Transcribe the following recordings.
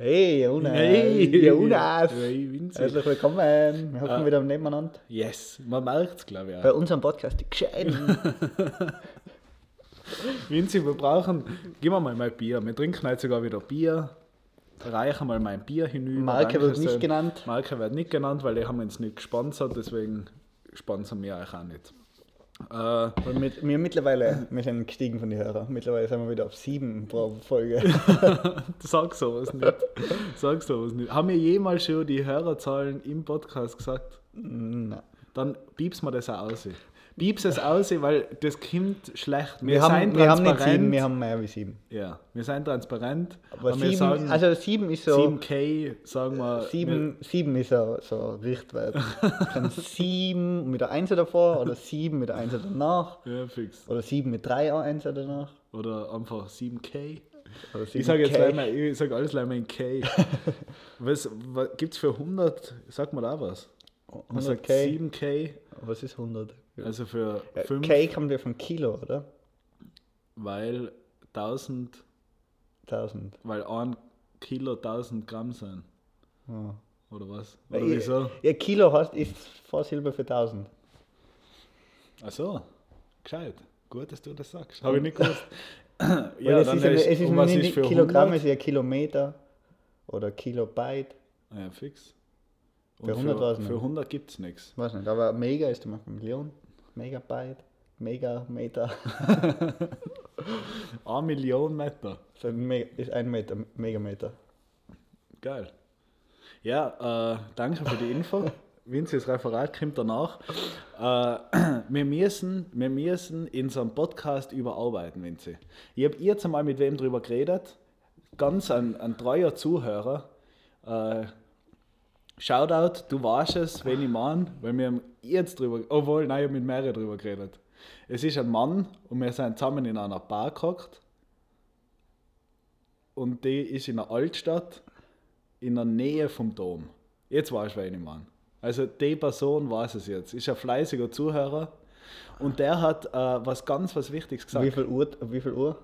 Hey, Jonas! Hey. Jonas! Hey, Vinzi. Herzlich willkommen! Wir hocken Ah. wieder nebeneinander. Yes, man merkt es, glaube ich. Bei Auch. unserem Podcast, die Gescheiten. Vinzi, wir brauchen, gib mir mal mein Bier. Wir trinken heute sogar wieder Bier. Reichen mal mein Bier hinüber. Marke wird nicht genannt. Marke wird nicht genannt, weil die haben uns nicht gesponsert, deswegen sponsern wir euch auch nicht. Äh, mit, wir mittlerweile, wir sind gestiegen von den Hörern. Mittlerweile sind wir wieder auf sieben pro Folge. sag sowas nicht. Sag sowas nicht. Haben wir jemals schon die Hörerzahlen im Podcast gesagt? Nein. Dann piepst mir das auch aus. Piepst es aus, weil das kommt schlecht. Wir, Wir, haben, wir haben nicht sieben, wir haben mehr wie sieben. Ja, wir sind transparent. Aber wir sieben, sagen, also sieben ist so. 7K, sagen wir. Sieben, sieben ist so, so Richtwert. Dann sieben mit der Eins davor oder sieben mit der Eins danach. Wir, ja, fix. Oder sieben mit drei Eins danach. Oder einfach 7K. Oder Ich sage jetzt 7K. gleich mal, ich sag alles gleich mal in K. was, was gibt es für 100? Sag mal da was. Man sagt 100k. 7K, Was ist 100? Also für Ja, 5, K kommt ja von Kilo, oder? weil 1000, 1000. weil ein Kilo 1000 Gramm sind. Ja. Oder was? Oder Ja, wieso? Ja, Kilo heißt, ist Vorsilbe für 1000. Ach so, gescheit. Gut, dass du das sagst. Habe ich nicht gewusst. Weil ja, es dann ist, ist, es ist was nicht ist für Kilogramm, 100? es ist ja Kilometer oder Kilobyte. Ah Ja, fix. Für Und 100 war's für, nicht. für 100 gibt es nichts. Weiß nicht, aber Mega ist zum Beispiel Million. Megabyte, Mega, Meter. Eine Million Meter. Me ist ein Meter, Megameter. Geil. Ja, äh, danke für die Info. Vinzis Referat kommt danach. Äh, wir, müssen, wir müssen in so einem Podcast überarbeiten, Vinzi. Ich habe jetzt einmal mit wem drüber geredet. Ganz ein, ein treuer Zuhörer. Äh, Shoutout, du weißt es, wenn ich meine, weil wir haben jetzt drüber, obwohl, nein, ich habe mit mehreren drüber geredet. Es ist ein Mann und wir sind zusammen in einer Bar gehockt und die ist in der Altstadt in der Nähe vom Dom. Jetzt weißt du, wen ich meine. Also die Person weiß es jetzt. Ist ein fleißiger Zuhörer und der hat äh, was ganz was Wichtiges gesagt. Wie viel Uhr? Wie viel Uhr?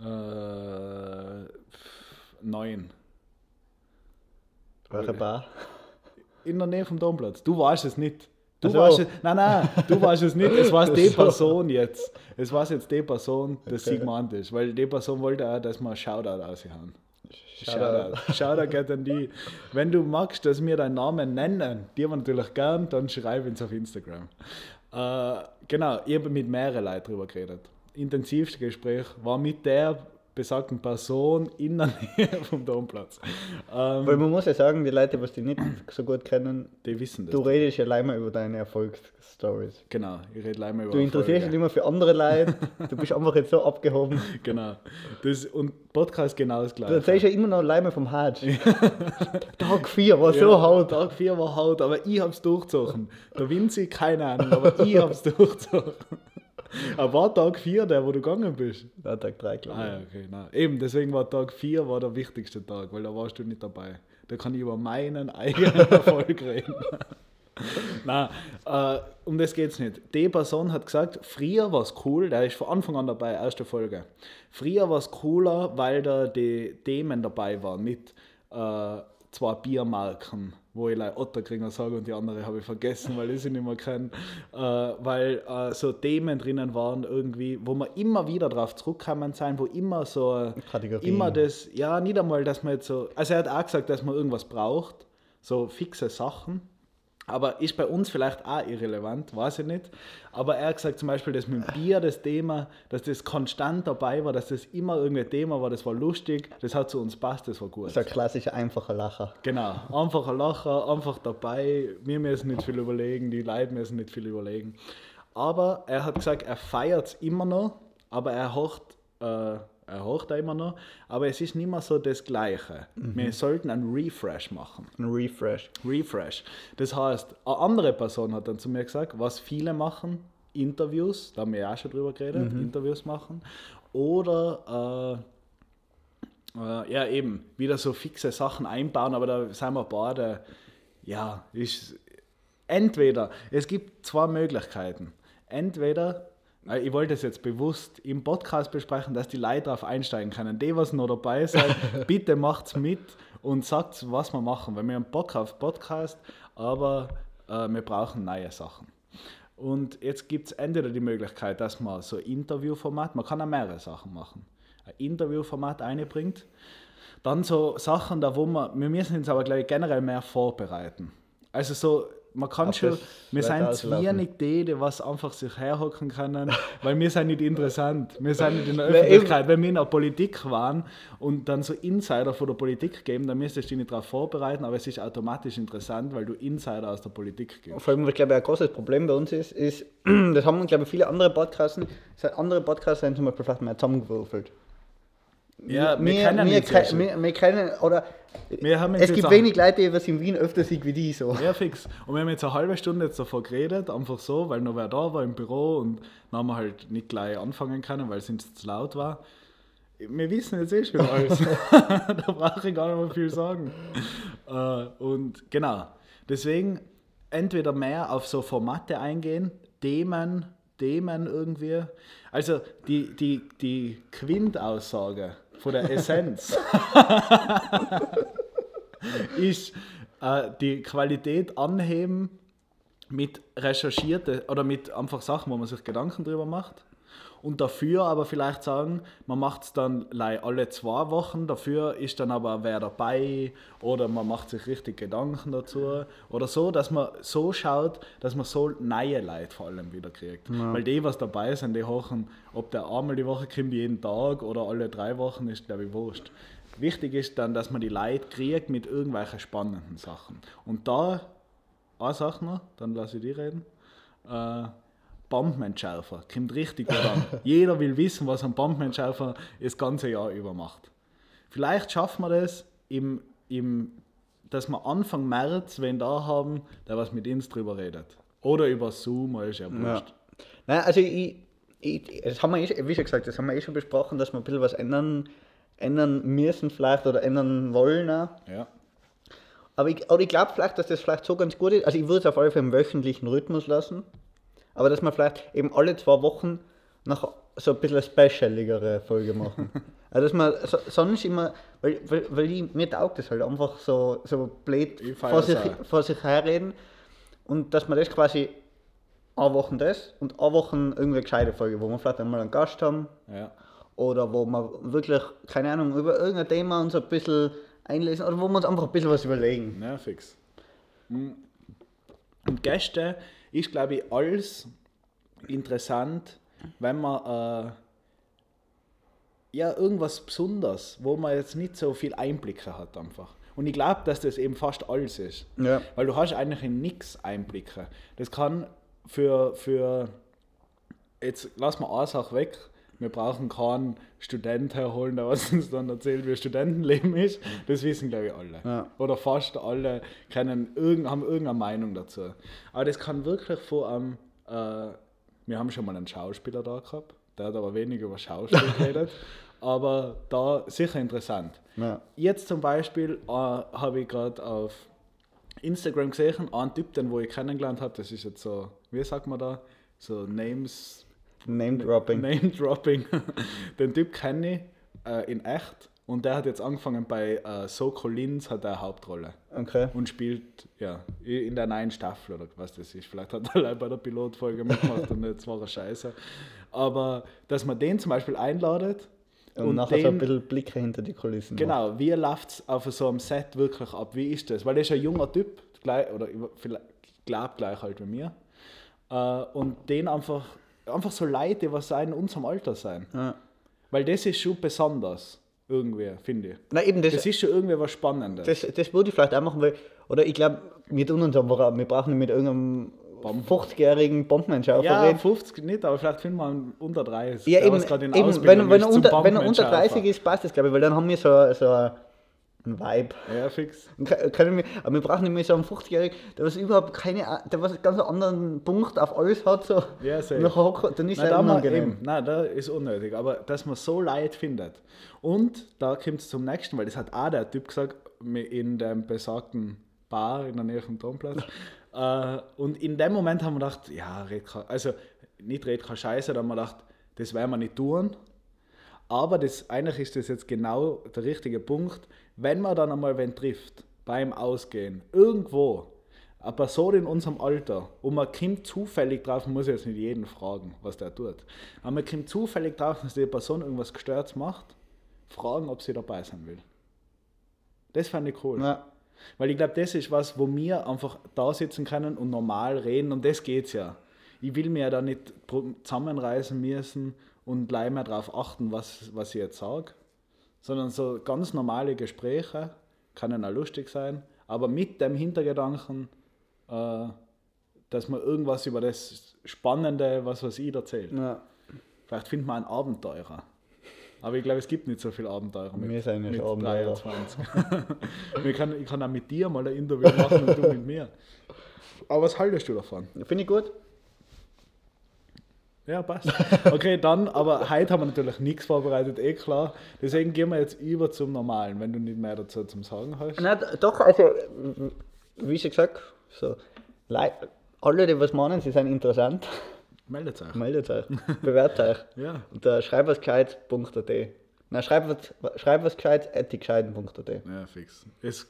Äh, neun. Welche. Bar? In der Nähe vom Domplatz. Du weißt es nicht. Du Ach so. weißt es, nein, nein, du weißt es nicht. Es war die so. Person jetzt. Es war jetzt die Person, das Okay. sie gemeint ist. Weil die Person wollte auch, dass wir Shoutout raushauen. Shoutout. Shoutout. Shoutout geht an die. Wenn du magst, dass wir deinen Namen nennen, die haben natürlich gern, dann schreib uns auf Instagram. Äh, genau, ich habe mit mehreren Leuten darüber geredet. Intensivste Gespräch war mit der besagten Person in der Nähe vom Domplatz. Ähm, Weil man muss ja sagen, die Leute, was die nicht so gut kennen, die wissen das. du redest ja leider über deine Erfolgsstories. Genau, ich rede mal über Du interessierst dich immer für andere Leute, du bist einfach jetzt so abgehoben. Genau. Das, und Podcast genau das Du gleiche. erzählst ja immer noch Leimer vom Hatsch. Tag 4 war so haut. Tag 4 war Haut, aber ich hab's durchgezogen. Der Vinci, keine Ahnung, aber ich hab's durchgezogen. Aber war Tag 4 der, wo du gegangen bist? Ja, Tag 3, glaube Ah ich. ja, okay. Nein. Eben, deswegen war Tag 4 war der wichtigste Tag, weil da warst du nicht dabei. Da kann ich über meinen eigenen Erfolg reden. Nein, äh, um das geht's nicht. Die Person hat gesagt, früher war es cool, der ist von Anfang an dabei, erste Folge. Früher war es cooler, weil da die Themen dabei waren mit äh, zwei Biermarken, wo ich like Otterkringer sage und die andere habe ich vergessen, weil ich sie nicht mehr kenne. Äh, weil äh, so Themen drinnen waren irgendwie, wo man immer wieder drauf zurückkommen sein, wo immer so Kategorien. immer das, ja, nicht einmal, dass man jetzt so, also er hat auch gesagt, dass man irgendwas braucht, so fixe Sachen. Aber ist bei uns vielleicht auch irrelevant, weiß ich nicht. Aber er hat gesagt, zum Beispiel, dass mit dem Bier das Thema, dass das konstant dabei war, dass das immer irgendein Thema war, das war lustig, das hat zu uns passt, das war gut. Das ist ein klassischer, einfacher Lacher. Genau, einfach ein Lacher, einfach dabei. Wir müssen nicht viel überlegen, die Leute müssen nicht viel überlegen. Aber er hat gesagt, er feiert es immer noch, aber er hocht, äh, er hocht immer noch, aber es ist nicht mehr so das Gleiche. Wir sollten einen Refresh machen. Ein Refresh. Refresh. Das heißt, eine andere Person hat dann zu mir gesagt, was viele machen, Interviews, da haben wir ja auch schon drüber geredet, Interviews machen. Oder äh, äh, ja eben, wieder so fixe Sachen einbauen, aber da sind wir beide, ja, ist entweder, es gibt zwei Möglichkeiten. Entweder, äh, ich wollte es jetzt bewusst im Podcast besprechen, dass die Leute darauf einsteigen können. Die, was noch dabei sind, bitte macht's mit und sagt, was wir machen. Weil wir haben Bock auf Podcast, aber äh, wir brauchen neue Sachen. Und jetzt gibt es entweder die Möglichkeit, dass man so Interviewformat, man kann auch mehrere Sachen machen, ein Interviewformat einbringt. Dann so Sachen, da wo man, wir müssen uns aber gleich generell mehr vorbereiten. Also so man kann Auf schon, wir sind zu wenig die, die was einfach sich herhocken können, weil wir sind nicht interessant. Wir sind nicht in der Öffentlichkeit. Wenn wir in der Politik waren und dann so Insider von der Politik geben, dann müsstest du dich nicht darauf vorbereiten, aber es ist automatisch interessant, weil du Insider aus der Politik gibst. Vor allem, was glaube ich ein großes Problem bei uns ist, ist, das haben glaube ich viele andere Podcasts, andere Podcasts sind zum Beispiel vielleicht mehr zusammengewürfelt. Ja, kennen wir, nicht ke- wir, wir kennen, oder es gibt wenig Leute, die was in Wien öfter sieht wie die so. Ja, fix. Und wir haben jetzt eine halbe Stunde jetzt davor geredet, einfach so, weil noch wer da war im Büro und dann haben wir halt nicht gleich anfangen können, weil es uns zu laut war. Wir wissen jetzt eh schon alles. da brauche ich gar nicht mehr viel sagen. Äh, und genau, deswegen entweder mehr auf so Formate eingehen, Themen, Themen irgendwie. Also die, die, die Quintaussage von der Essenz ist äh, die Qualität anheben mit recherchierte oder mit einfach Sachen, wo man sich Gedanken drüber macht. Und dafür aber vielleicht sagen, man macht es dann alle zwei Wochen, dafür ist dann aber wer dabei oder man macht sich richtig Gedanken dazu oder so, dass man so schaut, dass man so neue Leute vor allem wieder kriegt. Weil die, was dabei sind, die hochen, ob der einmal die Woche kommt, jeden Tag oder alle drei Wochen, ist glaube ich wurscht. Wichtig ist dann, dass man die Leute kriegt mit irgendwelchen spannenden Sachen. Und da, eine Sache noch, dann lasse ich die reden. Äh, Bombmentschärfer, kommt richtig gut an. Jeder will wissen, was ein Bombmentschärfer das ganze Jahr über macht. Vielleicht schaffen wir das, im, im, dass wir Anfang März wen da haben, der was mit uns drüber redet. Oder über Zoom, oder ist ja Ja. wurscht. Nein, also ich, ich, das haben wir eh, wie schon gesagt, das haben wir eh schon besprochen, dass wir ein bisschen was ändern, ändern müssen vielleicht oder ändern wollen. Auch. Ja. Aber ich, aber ich glaube vielleicht, dass das vielleicht so ganz gut ist. Also ich würde es auf alle Fälle im wöchentlichen Rhythmus lassen. Aber dass wir vielleicht eben alle zwei Wochen noch so ein bisschen eine specialigere Folge machen. also dass man so, sonst immer, weil, weil, weil ich, mir taugt das halt einfach so, so blöd vor sich, auch. vor sich herreden. Und dass wir das quasi eine Woche das und eine Woche irgendeine gescheite Folge, wo wir vielleicht einmal einen Gast haben ja. oder wo wir wirklich, keine Ahnung, über irgendein Thema uns ein bisschen einlesen oder wo wir uns einfach ein bisschen was überlegen. Ja, fix. Mm. Und Gäste ist, glaube ich, alles interessant, wenn man äh, ja irgendwas Besonderes, wo man jetzt nicht so viel Einblicke hat einfach. Und ich glaube, dass das eben fast alles ist. Ja. Weil du hast eigentlich in nichts Einblicke. Das kann für, für jetzt lass mal eine Sache weg. Wir brauchen keinen Student herholen, der was uns dann erzählt, wie Studentenleben ist. Das wissen, glaube ich, alle. Ja. Oder fast alle kennen irgend, haben irgendeine Meinung dazu. Aber das kann wirklich vor einem, äh, wir haben schon mal einen Schauspieler da gehabt, der hat aber wenig über Schauspiel geredet, aber da sicher interessant. Ja. Jetzt zum Beispiel äh, habe ich gerade auf Instagram gesehen, einen Typ, den wo ich kennengelernt habe, das ist jetzt so, wie sagt man da, so Names, Name Dropping. Name Dropping. Den Typ kenne ich äh, in echt und der hat jetzt angefangen bei äh, So Collins hat er eine Hauptrolle Okay. und spielt ja in der neuen Staffel oder was das ist. Vielleicht hat er bei der Pilotfolge mitgemacht und jetzt war er scheiße. Aber dass man den zum Beispiel einladet Und, nachher so ein den- bisschen Blicke hinter die Kulissen. macht. Genau, wie läuft es auf so einem Set wirklich ab? Wie ist das? Weil der ist ein junger Typ, gleich, oder vielleicht glaubt gleich halt wie mir. Äh, und den einfach, einfach so Leute, die was in unserem Alter sein. Ja. Weil das ist schon besonders, irgendwie, finde ich. Na eben, das, Das ist schon irgendwie was Spannendes. das, das würde ich vielleicht auch machen, weil, oder ich glaube, wir tun uns einfach, auch- wir brauchen nicht mit irgendeinem 50-jährigen Bombenentschärfer ja, reden. 50 nicht, aber vielleicht finden wir einen unter 30. Ja, eben, eben wenn, wenn, er unter, wenn er unter Bombenentschärfer. 30 ist, passt das, glaube ich, weil dann haben wir so, so einen Vibe. Ja, fix. Können wir, aber wir brauchen nicht mehr so einen 50-Jährigen, der was überhaupt keine, der was einen ganz anderen Punkt auf alles hat, so. Ja, hockt- dann ist Nein, er da unangenehm. nein, da ist unnötig, aber dass man so Leid findet. Und da kommt es zum nächsten, weil das hat auch der Typ gesagt, in dem besagten Bar in der Nähe vom Domplatz. äh, und in dem Moment haben wir gedacht, ja, red kein, also nicht red kein Scheiße, da haben wir gedacht, das werden wir nicht tun. Aber das, eigentlich ist das jetzt genau der richtige Punkt. Wenn man dann einmal wen trifft, beim Ausgehen, irgendwo, eine Person in unserem Alter, und man kommt zufällig drauf, man muss jetzt nicht jeden fragen, was der tut, aber man kommt zufällig drauf, dass die Person irgendwas Gestörtes macht, fragen, ob sie dabei sein will. Das fand ich cool. Ja. Weil ich glaube, das ist was, wo wir einfach da sitzen können und normal reden und das geht's ja. Ich will mir ja da nicht zusammenreißen müssen und gleich mehr darauf achten, was, was ich jetzt sage, sondern so ganz normale Gespräche können auch lustig sein, aber mit dem Hintergedanken, äh, dass man irgendwas über das Spannende, was was ich erzählt. Ja. Vielleicht findet man einen Abenteurer. Aber ich glaube, es gibt nicht so viele Abenteurer mit, Wir sind ja mit Abenteurer. 23. ich, kann, ich kann auch mit dir mal ein Interview machen und du mit mir. Aber was haltest du davon? Finde ich gut. Ja, passt. Okay, dann, aber heute haben wir natürlich nichts vorbereitet, eh klar. Deswegen gehen wir jetzt über zum Normalen, wenn du nicht mehr dazu zum Sagen hast. Na, d- doch, also, wie schon gesagt, so, alle, die was meinen, sie sind interessant, Meldet euch. meldet euch, bewertet euch. Ja. Unter schreibwasgescheit.at. Nein, schreibwas- schreibwasgescheit.gescheiden.at. Ja, fix. Es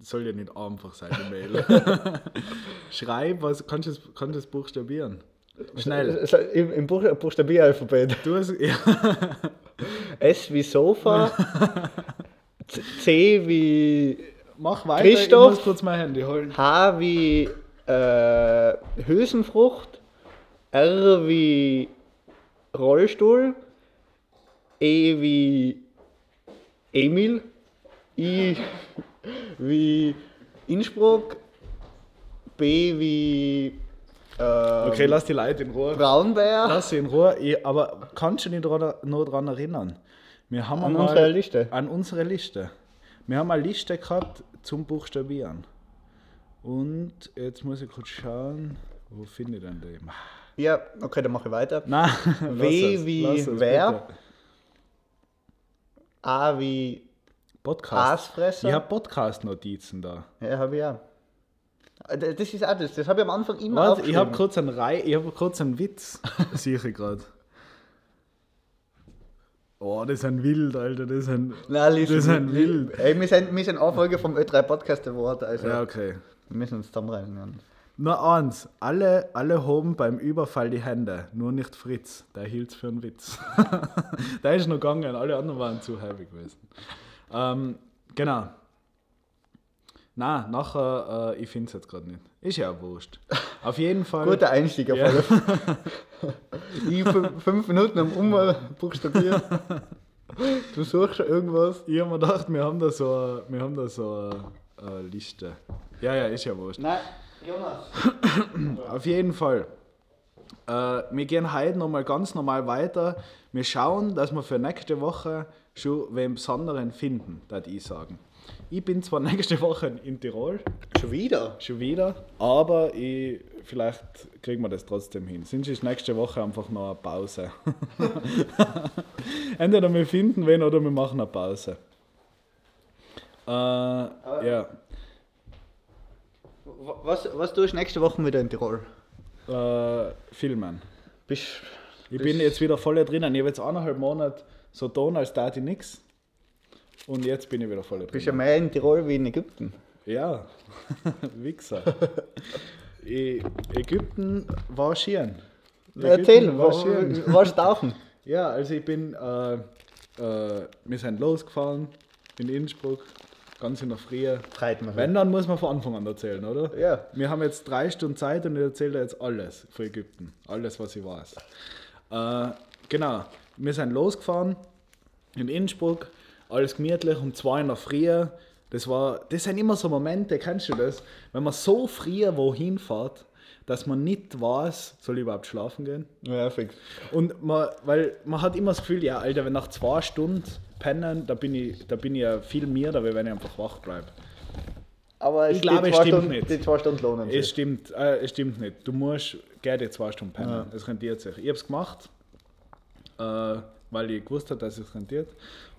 soll ja nicht einfach sein, die Mail. Schreib, was kannst du es kannst du es buchstabieren? Schnell. Im, im Buch, Buchstabieralphabet. Du hast, ja. S wie Sofa, C- C wie Mach weiter, Christoph? ich muss kurz mein Handy holen. H wie äh, Hülsenfrucht, R wie Rollstuhl, E wie Emil, I wie Innsbruck, B wie äh, Okay, lass die Leute in Ruhe. Braunbär. Lass sie in Ruhe. Ich, aber kannst du dich dran, noch daran erinnern? Wir haben An einmal- unsere Liste? An unsere Liste. Wir haben eine Liste gehabt zum Buchstabieren. Und jetzt muss ich kurz schauen, wo finde ich denn die? Ja, okay, dann mache ich weiter. Nein, W es, wie wer? bitte. A wie Podcast. Aasfresser. Ich habe Podcast-Notizen da. Ja, habe ich auch. Äh, Das ist auch das, das habe ich am Anfang immer Warte, ich habe kurz einen Rei ich habe kurz einen Witz, sehe ich gerade. Oh, das ist ein Wild, Alter, das ist ein... Nein, das ist ein Wild. Ey, wir sind, wir sind Anfolge vom Ö3 Podcast Award, also Ja, okay. wir müssen uns zusammenreißen. Nur eins, alle, alle hoben beim Überfall die Hände, nur nicht Fritz, der hielt's für einen Witz. der ist noch gegangen, alle anderen waren zu heavy gewesen. Ähm, genau. Na, nachher, äh, ich finde es jetzt gerade nicht. Ist ja auch wurscht. Auf jeden Fall. Guter Einstieg auf alle. Ich fün- fünf Minuten am Umbuchstabieren. Du suchst schon irgendwas. Ich habe mir gedacht, wir haben da so, eine- wir haben da so eine, eine Liste. Ja, ja, ist ja wurscht. Nein, Jonas. Auf jeden Fall. Äh, wir gehen heute nochmal ganz normal weiter. Wir schauen, dass wir für nächste Woche schon wen Besonderen finden, würde ich sagen. Ich bin zwar nächste Woche in Tirol, Schon wieder? schon wieder, aber ich, vielleicht kriegen wir das trotzdem hin. Sonst ist nächste Woche einfach noch eine Pause. Entweder wir finden wen oder wir machen eine Pause. Äh, ja. Was, was tust du nächste Woche wieder in Tirol? Äh, filmen. Bist, Ich bin jetzt wieder voll drinnen. Ich habe jetzt eineinhalb Monate so tun, als da ich nix. Und jetzt bin ich wieder voll bist ja mehr in Tirol wie in Ägypten. Ja, Wichser. I- Ägypten war schön. Erzähl, war, schön. warst du tauchen? Ja, also ich bin, äh, äh, wir sind losgefahren in Innsbruck, ganz in der Früh. Freut mich. Wenn, dann muss man von Anfang an erzählen, oder? Ja. Wir haben jetzt drei Stunden Zeit und ich erzähle dir jetzt alles für Ägypten. Alles, was ich weiß. Äh, genau. Wir sind losgefahren in Innsbruck, alles gemütlich, um zwei in der Früh. Das, war, das sind immer so Momente, kennst du das? Wenn man so früh wohin fährt, dass man nicht weiß, soll ich überhaupt schlafen gehen? Ja, fix. Und man, weil man hat immer das Gefühl, ja, Alter, wenn nach zwei Stunden pennen, da bin ich, da bin ich ja viel mehr, da wenn ich einfach wach bleibe. Aber Ich die glaube, es stimmt Stunden, nicht. Die zwei Stunden lohnen Es sich. stimmt, äh, es stimmt nicht. Du musst gerne zwei Stunden pennen. Es rentiert sich. Ich habe es gemacht, äh, weil ich gewusst habe, dass es rentiert.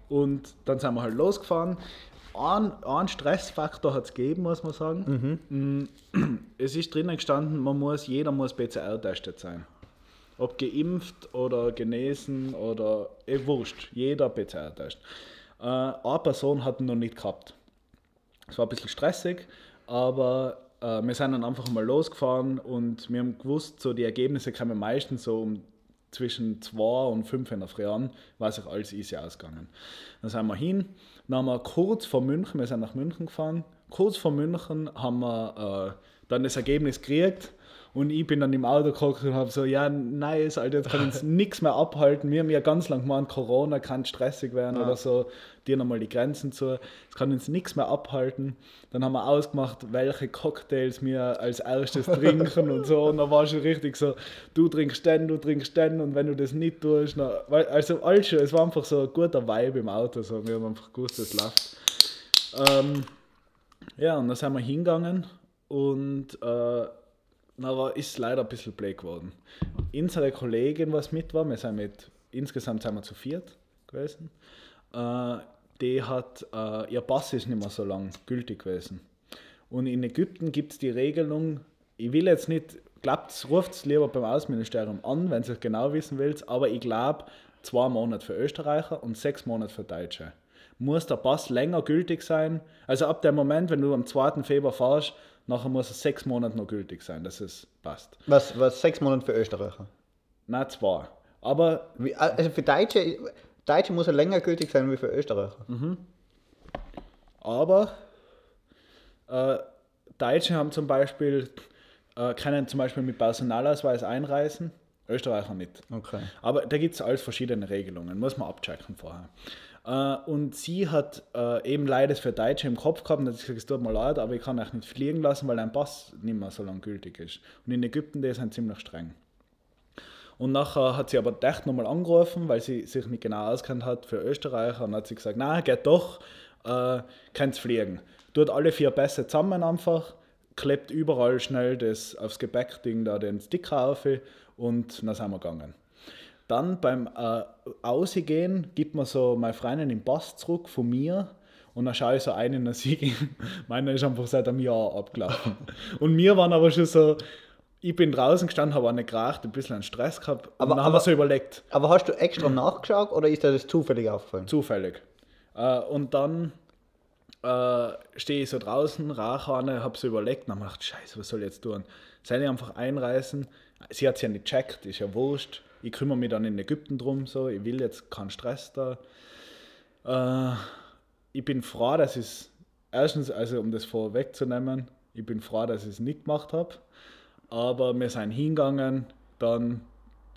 Und dann sind wir halt losgefahren. Ein, ein Stressfaktor hat es gegeben, muss man sagen. Mm, Es ist drinnen gestanden, man muss, jeder muss PCR-testet sein. ob geimpft oder genesen oder eh, wurscht, jeder PCR-Test. Äh, eine Person hat ihn noch nicht gehabt. Es war ein bisschen stressig, aber äh, wir sind dann einfach mal losgefahren und wir haben gewusst, so die Ergebnisse kommen meistens so um zwischen 2 und 5 in der Früh an, war sich alles easy ausgegangen. Dann sind wir hin, dann haben wir kurz vor München, wir sind nach München gefahren, kurz vor München haben wir äh, dann das Ergebnis gekriegt und ich bin dann im Auto geguckt und habe so, ja, nice, Alter, jetzt kann uns nichts mehr abhalten. Wir haben ja ganz lang gemeint, Corona kann stressig werden ja. oder so, dir nochmal die Grenzen zu. Es kann uns nichts mehr abhalten. Dann haben wir ausgemacht, welche Cocktails wir als erstes trinken und so. Und da war schon richtig so, du trinkst den, du trinkst den und wenn du das nicht tust, na, also alles schon, es war einfach so ein guter Vibe im Auto. So. Wir haben einfach gewusst, es läuft. Ähm, ja, und dann sind wir hingegangen und äh, aber ist leider ein bisschen blöd geworden. Unsere Kollegin, was mit war, wir sind mit, insgesamt sind wir zu viert gewesen, äh, die hat, äh, ihr Pass ist nicht mehr so lang gültig gewesen. Und in Ägypten gibt es die Regelung, ich will jetzt nicht, glaubt, ruft es lieber beim Außenministerium an, wenn ihr es genau wissen wollt, aber ich glaube, zwei Monate für Österreicher und sechs Monate für Deutsche. Muss der Pass länger gültig sein? Also ab dem Moment, wenn du am 2. Februar fahrst, Nachher muss es sechs Monate noch gültig sein, dass es passt. Was, was sechs Monate für Österreicher? Nein, zwei. Aber. Wie, also für Deutsche, Deutsche muss er länger gültig sein wie für Österreicher. Mhm. Aber äh, Deutsche haben zum Beispiel, äh, können zum Beispiel mit Personalausweis einreisen, Österreicher nicht. Okay. Aber da gibt es alles verschiedene Regelungen, muss man abchecken vorher. Uh, und sie hat uh, eben leider für Deutsche im Kopf gehabt und hat gesagt, es tut mir leid, aber ich kann euch nicht fliegen lassen, weil ein Pass nicht mehr so lange gültig ist. Und in Ägypten, die sind ziemlich streng. Und nachher hat sie aber echt nochmal angerufen, weil sie sich nicht genau auskennt hat für Österreicher und hat sie gesagt, nein, geht doch, äh, könnt fliegen. Tut alle vier Pässe zusammen einfach, klebt überall schnell das aufs Gepäckding da den Sticker auf und dann sind wir gegangen. Dann beim äh, Ausgehen gibt man so meine Freundin den Pass zurück von mir und dann schaue ich so einen und sie Meiner ist einfach seit einem Jahr abgelaufen. und wir waren aber schon so, ich bin draußen gestanden, habe auch nicht geraucht, ein bisschen einen Stress gehabt aber, und dann haben wir so überlegt. Aber hast du extra nachgeschaut oder ist dir das zufällig aufgefallen? Zufällig. Äh, und dann äh, stehe ich so draußen, rauche eine, habe so überlegt, dann habe gedacht, scheiße, was soll ich jetzt tun? Soll ich einfach einreißen? Sie hat es ja nicht gecheckt, ist ja wurscht ich kümmere mich dann in Ägypten drum, so, ich will jetzt keinen Stress da. Äh, ich bin froh, dass ich es, erstens, also um das vorwegzunehmen, ich bin froh, dass ich es nicht gemacht habe, aber wir sind hingegangen, dann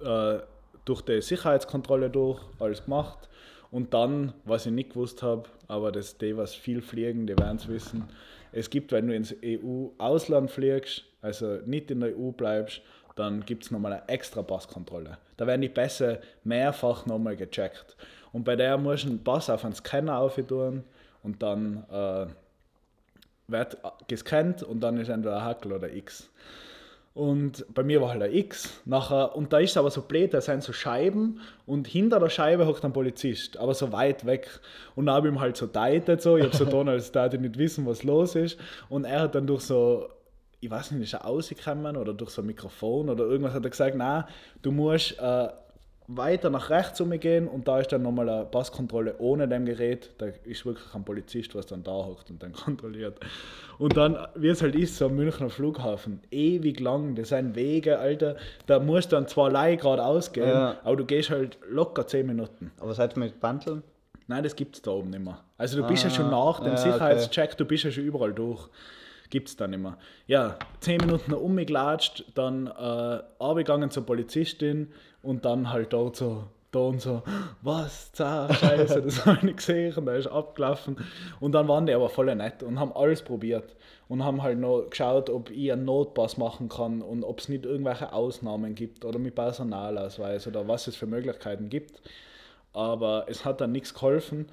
äh, durch die Sicherheitskontrolle durch, alles gemacht. Und dann, was ich nicht gewusst habe, aber das die, was viel fliegen, die werden es wissen, es gibt, wenn du ins EU-Ausland fliegst, also nicht in der EU bleibst, dann gibt es nochmal eine extra Passkontrolle. Da werden die Pässe mehrfach nochmal gecheckt. Und bei der muss ein Pass auf einen Scanner auftun und dann äh, wird gescannt und dann ist entweder ein Hackel oder X. Und bei mir war halt ein X. Nachher, und da ist es aber so blöd, da sind so Scheiben und hinter der Scheibe hockt ein Polizist, aber so weit weg. Und dann habe ich ihm halt so deitet, so. ich habe so getan, als würde ich nicht wissen, was los ist. Und er hat dann durch so ich weiß nicht, ist er rausgekommen oder durch so ein Mikrofon oder irgendwas hat er gesagt, nein, du musst äh, weiter nach rechts umgehen und da ist dann nochmal eine Passkontrolle ohne dem Gerät. Da ist wirklich ein Polizist, was dann da hockt und dann kontrolliert. Und dann, wie es halt ist, so am Münchner Flughafen, ewig lang, das sind Wege, Alter, da musst du dann zwar leicht geradeaus gehen, ja. aber du gehst halt locker 10 Minuten. Aber seid ihr mit Banteln? Nein, das gibt es da oben nicht mehr. Also du bist ja schon ah, nach dem ja, Sicherheitscheck, okay. du bist ja schon überall durch gibt es dann immer. Ja, zehn Minuten umgelatscht, dann äh, abgegangen zur Polizistin und dann halt dort so, da und so, was, zah, scheiße, das habe ich nicht gesehen, und da ist abgelaufen. Und dann waren die aber voll nett und haben alles probiert und haben halt noch geschaut, ob ich einen Notpass machen kann und ob es nicht irgendwelche Ausnahmen gibt oder mit Personalausweis oder was es für Möglichkeiten gibt. Aber es hat dann nichts geholfen.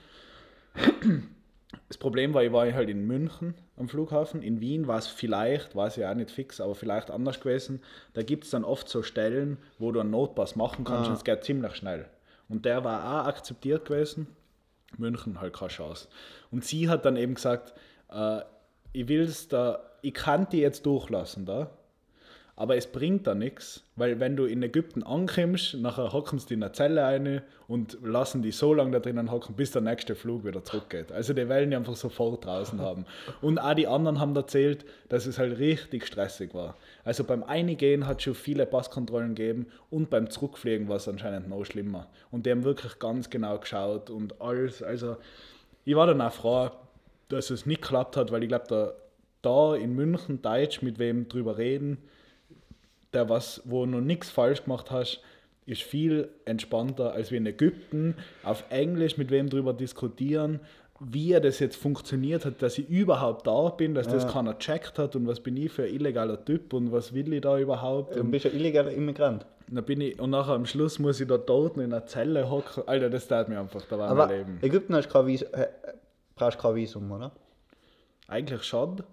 Das Problem war, ich war halt in München am Flughafen. In Wien war es vielleicht, weiß ich auch nicht fix, aber vielleicht anders gewesen. Da gibt es dann oft so Stellen, wo du einen Notpass machen kannst ah. und es geht ziemlich schnell. Und der war auch akzeptiert gewesen. München halt keine Chance. Und sie hat dann eben gesagt, äh, ich will es da, ich kann die jetzt durchlassen da, Aber es bringt da nichts, weil wenn du in Ägypten ankommst, nachher hocken sie in eine Zelle ein und lassen die so lange da drinnen hocken, bis der nächste Flug wieder zurückgeht. Also die wollen die einfach sofort draußen haben. Und auch die anderen haben erzählt, dass es halt richtig stressig war. Also beim Eingehen hat es schon viele Passkontrollen gegeben und beim Zurückfliegen war es anscheinend noch schlimmer. Und die haben wirklich ganz genau geschaut und alles. Also ich war dann auch froh, dass es nicht geklappt hat, weil ich glaube, da, da in München Deutsch mit wem drüber reden, der was, wo du noch nichts falsch gemacht hast, ist viel entspannter als wir in Ägypten auf Englisch mit wem drüber diskutieren, wie das jetzt funktioniert hat, dass ich überhaupt da bin, dass das Ja. keiner gecheckt hat und was bin ich für ein illegaler Typ und was will ich da überhaupt. Du bist ja illegaler Immigrant. dann bin ich, und nachher am Schluss muss ich da dort in einer Zelle hocken. Alter, das tat mir einfach, da war Aber mein Leben. Ägypten hast kein Visum, äh, brauchst kein Visum, oder? Eigentlich schon,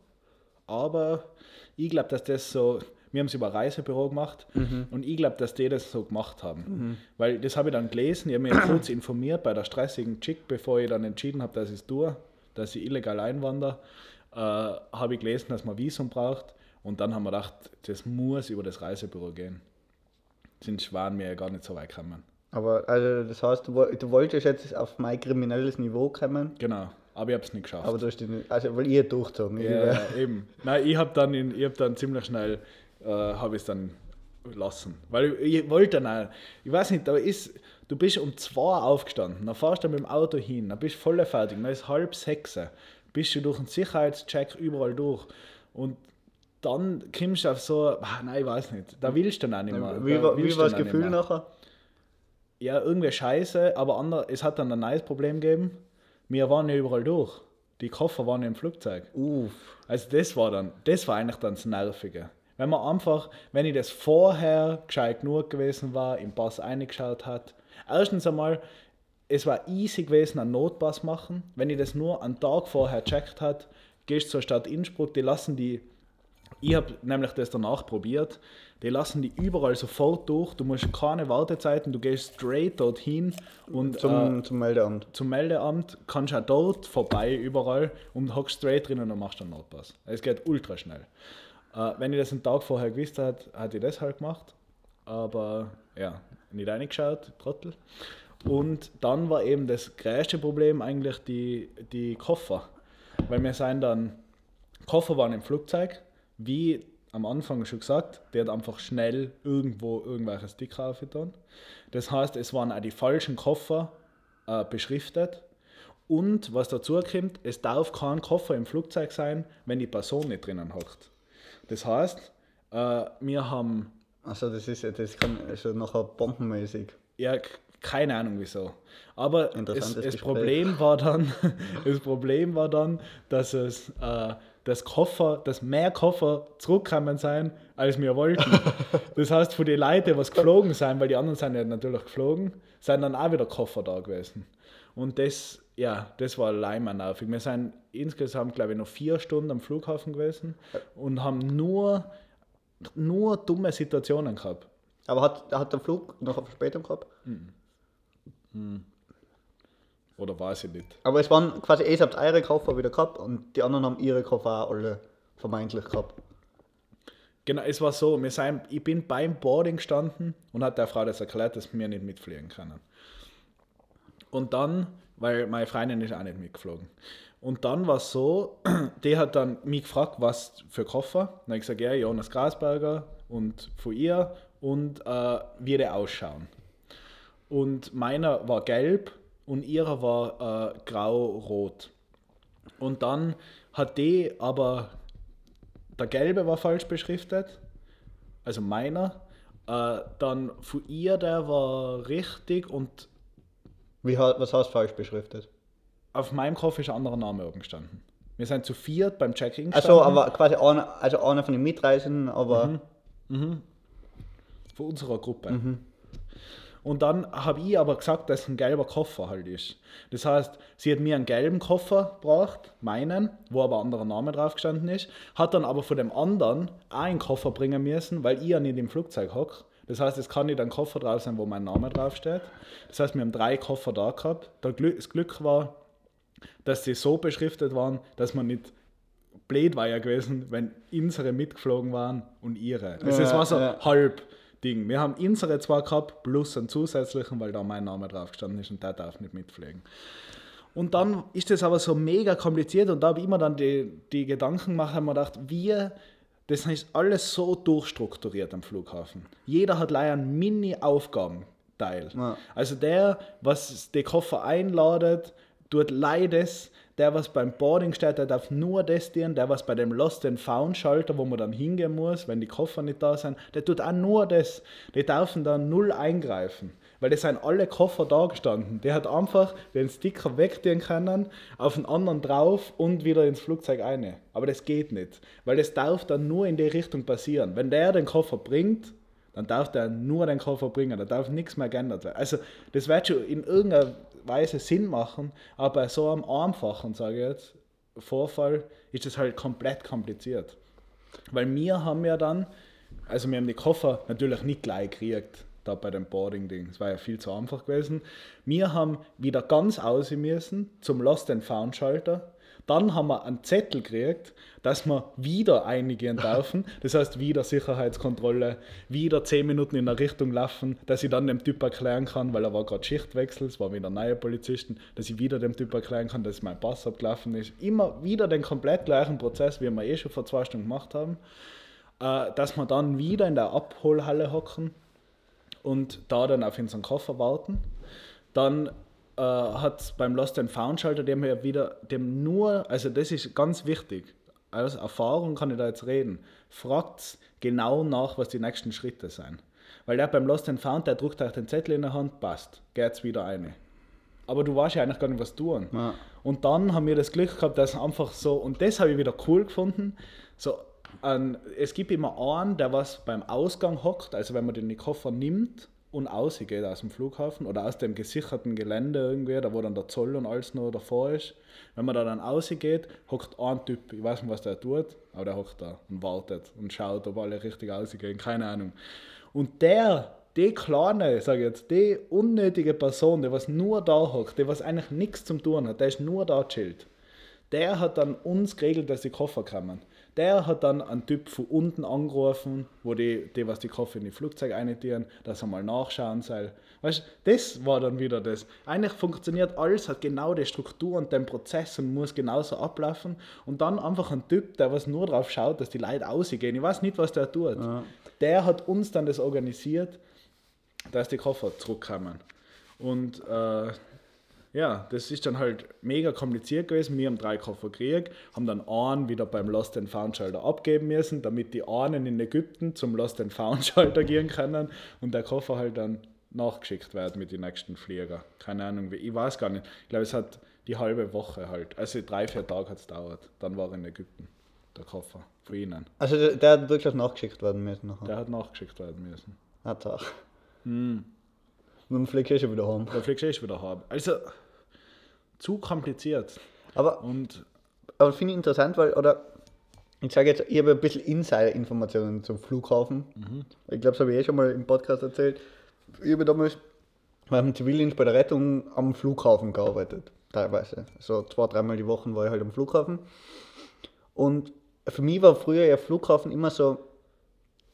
aber ich glaube, dass das so, wir haben es über Reisebüro gemacht und ich glaube, dass die das so gemacht haben. Weil das habe ich dann gelesen, ich habe mich kurz informiert bei der stressigen Chick, bevor ich dann entschieden habe, dass ich es tue, dass ich illegal einwandere, äh, habe ich gelesen, dass man Visum braucht und dann haben wir gedacht, das muss über das Reisebüro gehen. Sonst waren wir ja gar nicht so weit gekommen. Aber also das heißt, du, du wolltest jetzt auf mein kriminelles Niveau kommen, Genau, aber ich habe es nicht geschafft. aber du hast den, also weil ihr durchgezogen. Ich Ja, ja, eben. Nein, ich habe dann, in, ich hab dann ziemlich schnell äh, habe es dann lassen. Weil ich, ich wollte dann auch, ich weiß nicht, da ist, du bist um zwei aufgestanden, dann fahrst du mit dem Auto hin, dann bist du voll fertig, dann ist halb sechs, bist du durch einen Sicherheitscheck überall durch und dann kommst du auf so, ah, nein, ich weiß nicht, da willst du dann auch nicht mehr. Wie, da wie war das Gefühl nachher? Ja, irgendwie scheiße, aber ander, es hat dann ein neues Problem gegeben. Wir waren ja überall durch. Die Koffer waren im Flugzeug. Uff. Also das war dann, das war eigentlich dann das Nervige. Wenn man einfach, wenn ich das vorher gescheit genug gewesen war, im Pass eingeschaut hat. Erstens einmal, es war easy gewesen, einen Notpass machen. Wenn ich das nur einen Tag vorher gecheckt hat, gehst zur Stadt Innsbruck, die lassen die, ich habe nämlich das danach probiert, die lassen die überall sofort durch, du musst keine Wartezeiten, du gehst straight dorthin und Zum, äh, zum Meldeamt. zum Meldeamt, kannst auch dort vorbei überall und hockst straight drin und dann machst einen Notpass. Es geht ultra schnell. Äh, wenn ich das einen Tag vorher gewusst hätte, hätte ich das halt gemacht. Aber ja, nicht reingeschaut, Trottel. Und dann war eben das größte Problem eigentlich die, die Koffer. Weil wir sind dann, Koffer waren im Flugzeug, wie am Anfang schon gesagt, der hat einfach schnell irgendwo irgendwelche Sticker aufgetan. Das heißt, es waren auch die falschen Koffer äh, beschriftet. Und was dazu kommt, es darf kein Koffer im Flugzeug sein, wenn die Person nicht drinnen hockt. Das heißt, äh, wir haben Also das ist das kann also nachher bombenmäßig. ja, keine Ahnung wieso. Aber das Gespräch. Problem war dann, das Problem war dann, dass es äh, das Koffer, dass mehr Koffer zurückgekommen sein, als wir wollten. Das heißt, für die Leute, was geflogen sind, weil die anderen sind ja natürlich geflogen, sind dann auch wieder Koffer da gewesen. Und das, ja, das war leider nervig. Wir sind insgesamt, glaube ich, noch vier Stunden am Flughafen gewesen und haben nur, nur dumme Situationen gehabt. Aber hat, hat der Flug noch eine Verspätung gehabt? Oder weiß ich nicht. Aber es waren quasi, ihr habt eure Koffer wieder gehabt und die anderen haben ihre Koffer auch alle vermeintlich gehabt. Genau, es war so, wir sind, ich bin beim Boarding gestanden und hat der Frau das erklärt, dass wir nicht mitfliegen können. Und dann, weil meine Freundin ist auch nicht mitgeflogen. Und dann war es so, die hat dann mich gefragt, was für Koffer. Dann habe ich gesagt, ja, Jonas Grasberger und von ihr und äh, wie die ausschauen. Und meiner war gelb und ihrer war äh, grau-rot. Und dann hat die aber, der gelbe war falsch beschriftet, also meiner. Äh, dann von ihr, der war richtig und Wie, was heißt falsch beschriftet? auf meinem Koffer ist ein anderer Name oben gestanden. Wir sind zu viert beim Check-in Also, aber quasi einer, also einer von den Mitreisenden, aber von unserer Gruppe. Und dann habe ich aber gesagt, dass ein gelber Koffer halt ist. Das heißt, sie hat mir einen gelben Koffer gebracht, meinen, wo aber ein anderer Name drauf gestanden ist, hat dann aber von dem anderen auch einen Koffer bringen müssen, weil ich ja nicht im Flugzeug hocke. Das heißt, es kann nicht ein Koffer drauf sein, wo mein Name draufsteht. Das heißt, wir haben drei Koffer da gehabt. Das Glück war, dass sie so beschriftet waren, dass man nicht blöd war ja gewesen, wenn unsere mitgeflogen waren und ihre. Also es Ja, war so ja. halb Ding. Wir haben unsere zwar gehabt, plus einen zusätzlichen, weil da mein Name drauf gestanden ist und der darf nicht mitfliegen. Und dann ist das aber so mega kompliziert und da habe ich immer dann die, die Gedanken gemacht, haben mir gedacht, wir, das ist alles so durchstrukturiert am Flughafen. Jeder hat leider einen Mini-Aufgabenteil. Ja. Also der, was die Koffer einladet, tut leides. Der, was beim Boarding steht, der darf nur das dienen. Der, was bei dem Lost and Found Schalter, wo man dann hingehen muss, wenn die Koffer nicht da sind, der tut auch nur das. Die dürfen da null eingreifen. Weil das sind alle Koffer da gestanden. Der hat einfach den Sticker wegdienen können, auf den anderen drauf und wieder ins Flugzeug eine. Aber das geht nicht. Weil das darf dann nur in die Richtung passieren. Wenn der den Koffer bringt, dann darf der nur den Koffer bringen, da darf nichts mehr geändert werden. Also das wird schon in irgendeiner Weise Sinn machen, aber bei so einem einfachen, sage ich jetzt, Vorfall ist das halt komplett kompliziert. Weil wir haben ja dann, also wir haben die Koffer natürlich nicht gleich gekriegt, da bei dem Boarding-Ding. Es war ja viel zu einfach gewesen. Wir haben wieder ganz aus müssen zum Lost and Found Schalter. Dann haben wir einen Zettel gekriegt, dass wir wieder einigen dürfen. Das heißt, wieder Sicherheitskontrolle, wieder 10 Minuten in der Richtung laufen, dass ich dann dem Typ erklären kann, weil er war gerade Schichtwechsel, es war wieder neue Polizisten, dass ich wieder dem Typ erklären kann, dass mein Pass abgelaufen ist. Immer wieder den komplett gleichen Prozess, wie wir eh schon vor zwei Stunden gemacht haben. Äh, dass wir dann wieder in der Abholhalle hocken und da dann auf unseren Koffer warten. Dann äh, hat beim Lost and Found Schalter, dem ja wieder, dem nur, also das ist ganz wichtig, aus Erfahrung kann ich da jetzt reden, fragt genau nach, was die nächsten Schritte sind. Weil der beim Lost and Found, der druckt euch den Zettel in der Hand, passt, geht's wieder eine. Aber du weißt ja eigentlich gar nicht, was tun. Ja. Und dann haben wir das Glück gehabt, dass einfach so, und das habe ich wieder cool gefunden, so ein, es gibt immer einen, der was beim Ausgang hockt, also wenn man den Koffer nimmt und ausgeht aus dem Flughafen oder aus dem gesicherten Gelände irgendwie, da wo dann der Zoll und alles noch davor ist. Wenn man da dann ausgeht, hockt ein Typ, ich weiß nicht, was der tut, aber der hockt da und wartet und schaut, ob alle richtig ausgehen, keine Ahnung. Und der, die kleine, sag ich jetzt, die unnötige Person, die was nur da hockt, die was eigentlich nichts zum tun hat, der ist nur da chillt. Der hat dann uns geregelt, dass die Koffer kommen. Der hat dann einen Typ von unten angerufen, wo die, die was die Koffer in die Flugzeuge eintieren, dass er mal nachschauen soll. Weißt du, das war dann wieder das. Eigentlich funktioniert alles, hat genau die Struktur und den Prozess und muss genauso ablaufen. Und dann einfach ein Typ, der was nur drauf schaut, dass die Leute ausgehen. Ich weiß nicht, was der tut. Der hat uns dann das organisiert, dass die Koffer zurückkommen. Und äh, ja, das ist dann halt mega kompliziert gewesen. Wir haben drei Koffer gekriegt, haben dann einen wieder beim Lost and Found Schalter abgeben müssen, damit die einen in Ägypten zum Lost and Found Schalter gehen können und der Koffer halt dann nachgeschickt wird mit den nächsten Flieger. Keine Ahnung, wie, ich weiß gar nicht. Ich glaube, es hat die halbe Woche halt, also drei, vier Tage hat es dauert. Dann war er in Ägypten, der Koffer, von ihnen. Also der, der hat wirklich nachgeschickt werden müssen. Nachher. Der hat nachgeschickt werden müssen. Ah, Tag. Hm. Und dann fliege ich schon wieder heim. Da fliegst du eh schon wieder haben. Also, zu kompliziert. Aber, Und aber finde ich interessant, weil, oder ich sage jetzt, ich habe ein bisschen Insider-Informationen zum Flughafen. Ich glaube, das habe ich eh schon mal im Podcast erzählt. Ich habe damals beim Zivildienst bei der Rettung am Flughafen gearbeitet, teilweise. So zwei, dreimal die Woche war ich halt am Flughafen. Und für mich war früher ja Flughafen immer so,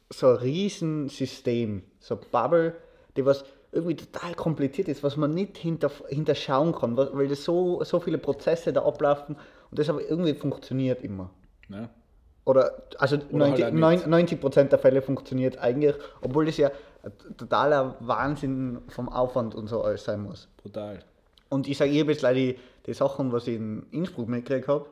so ein Riesensystem, so Bubble, die was irgendwie total kompliziert ist, was man nicht hinter, hinterschauen kann, weil das so, so viele Prozesse da ablaufen und das aber irgendwie funktioniert immer. ne? Oder, also Oder 90, halt auch nicht. 90 Prozent der Fälle funktioniert eigentlich, obwohl das ja ein totaler Wahnsinn vom Aufwand und so alles sein muss. brutal. Und ich sage, ich habe jetzt leider die, die Sachen, was ich in Innsbruck mitgekriegt habe,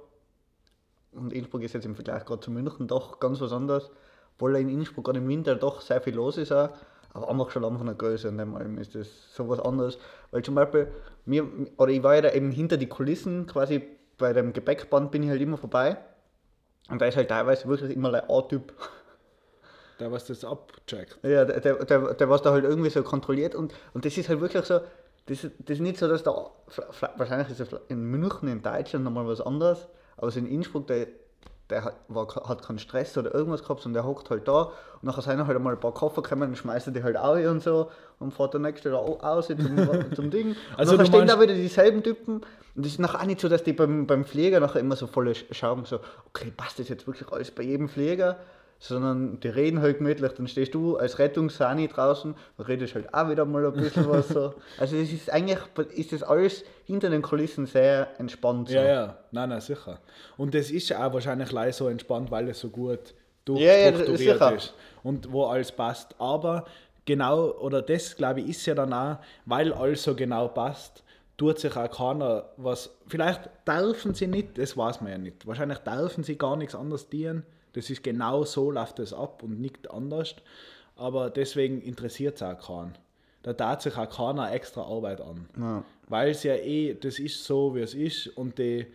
und Innsbruck ist jetzt im Vergleich gerade zu München doch ganz was anderes, obwohl in Innsbruck gerade im Winter doch sehr viel los ist, auch, aber einfach schon von der Größe und dem allem ist das so was anderes. Weil zum Beispiel, mir, oder ich war ja da eben hinter die Kulissen, quasi bei dem Gepäckband bin ich halt immer vorbei. Und da ist halt teilweise wirklich immer ein A-Typ. Der, was das abcheckt. Ja, der, der, der, der was da halt irgendwie so kontrolliert und, und das ist halt wirklich so, das, ist- das ist nicht so, dass da, wahrscheinlich ist es in München, in Deutschland nochmal was anderes, aber so in Innsbruck, da der hat, war, hat keinen Stress oder irgendwas gehabt, sondern der hockt halt da und nachher sind halt einmal ein paar Koffer gekommen und schmeißt die halt auch und so und fährt der nächste da au- aus zum, zum Ding. Also Also nachher stehen da wieder dieselben Typen und es ist nachher auch nicht so, dass die beim, beim Flieger nachher immer so voll schauen, so, okay, passt das jetzt wirklich alles bei jedem Flieger? Sondern die reden halt gemütlich, dann stehst du als Rettungssani draußen und redest halt auch wieder mal ein bisschen was so. Also es ist eigentlich, ist das alles hinter den Kulissen sehr entspannt. So. Ja, ja, nein, nein, sicher. Und das ist ja auch wahrscheinlich leider so entspannt, weil es so gut Ja, ja, durchstrukturiert sicher. ist und wo alles passt. Aber genau, oder das glaube ich ist ja dann auch, weil alles so genau passt, tut sich auch keiner was. Vielleicht dürfen sie nicht, das weiß man ja nicht. Wahrscheinlich dürfen sie gar nichts anderes dienen. Das ist genau so, läuft das ab und nicht anders. Aber deswegen interessiert es auch keinen. Da tat sich auch keiner extra Arbeit an. Ja. Weil es ja eh, das ist so, wie es ist. Und die,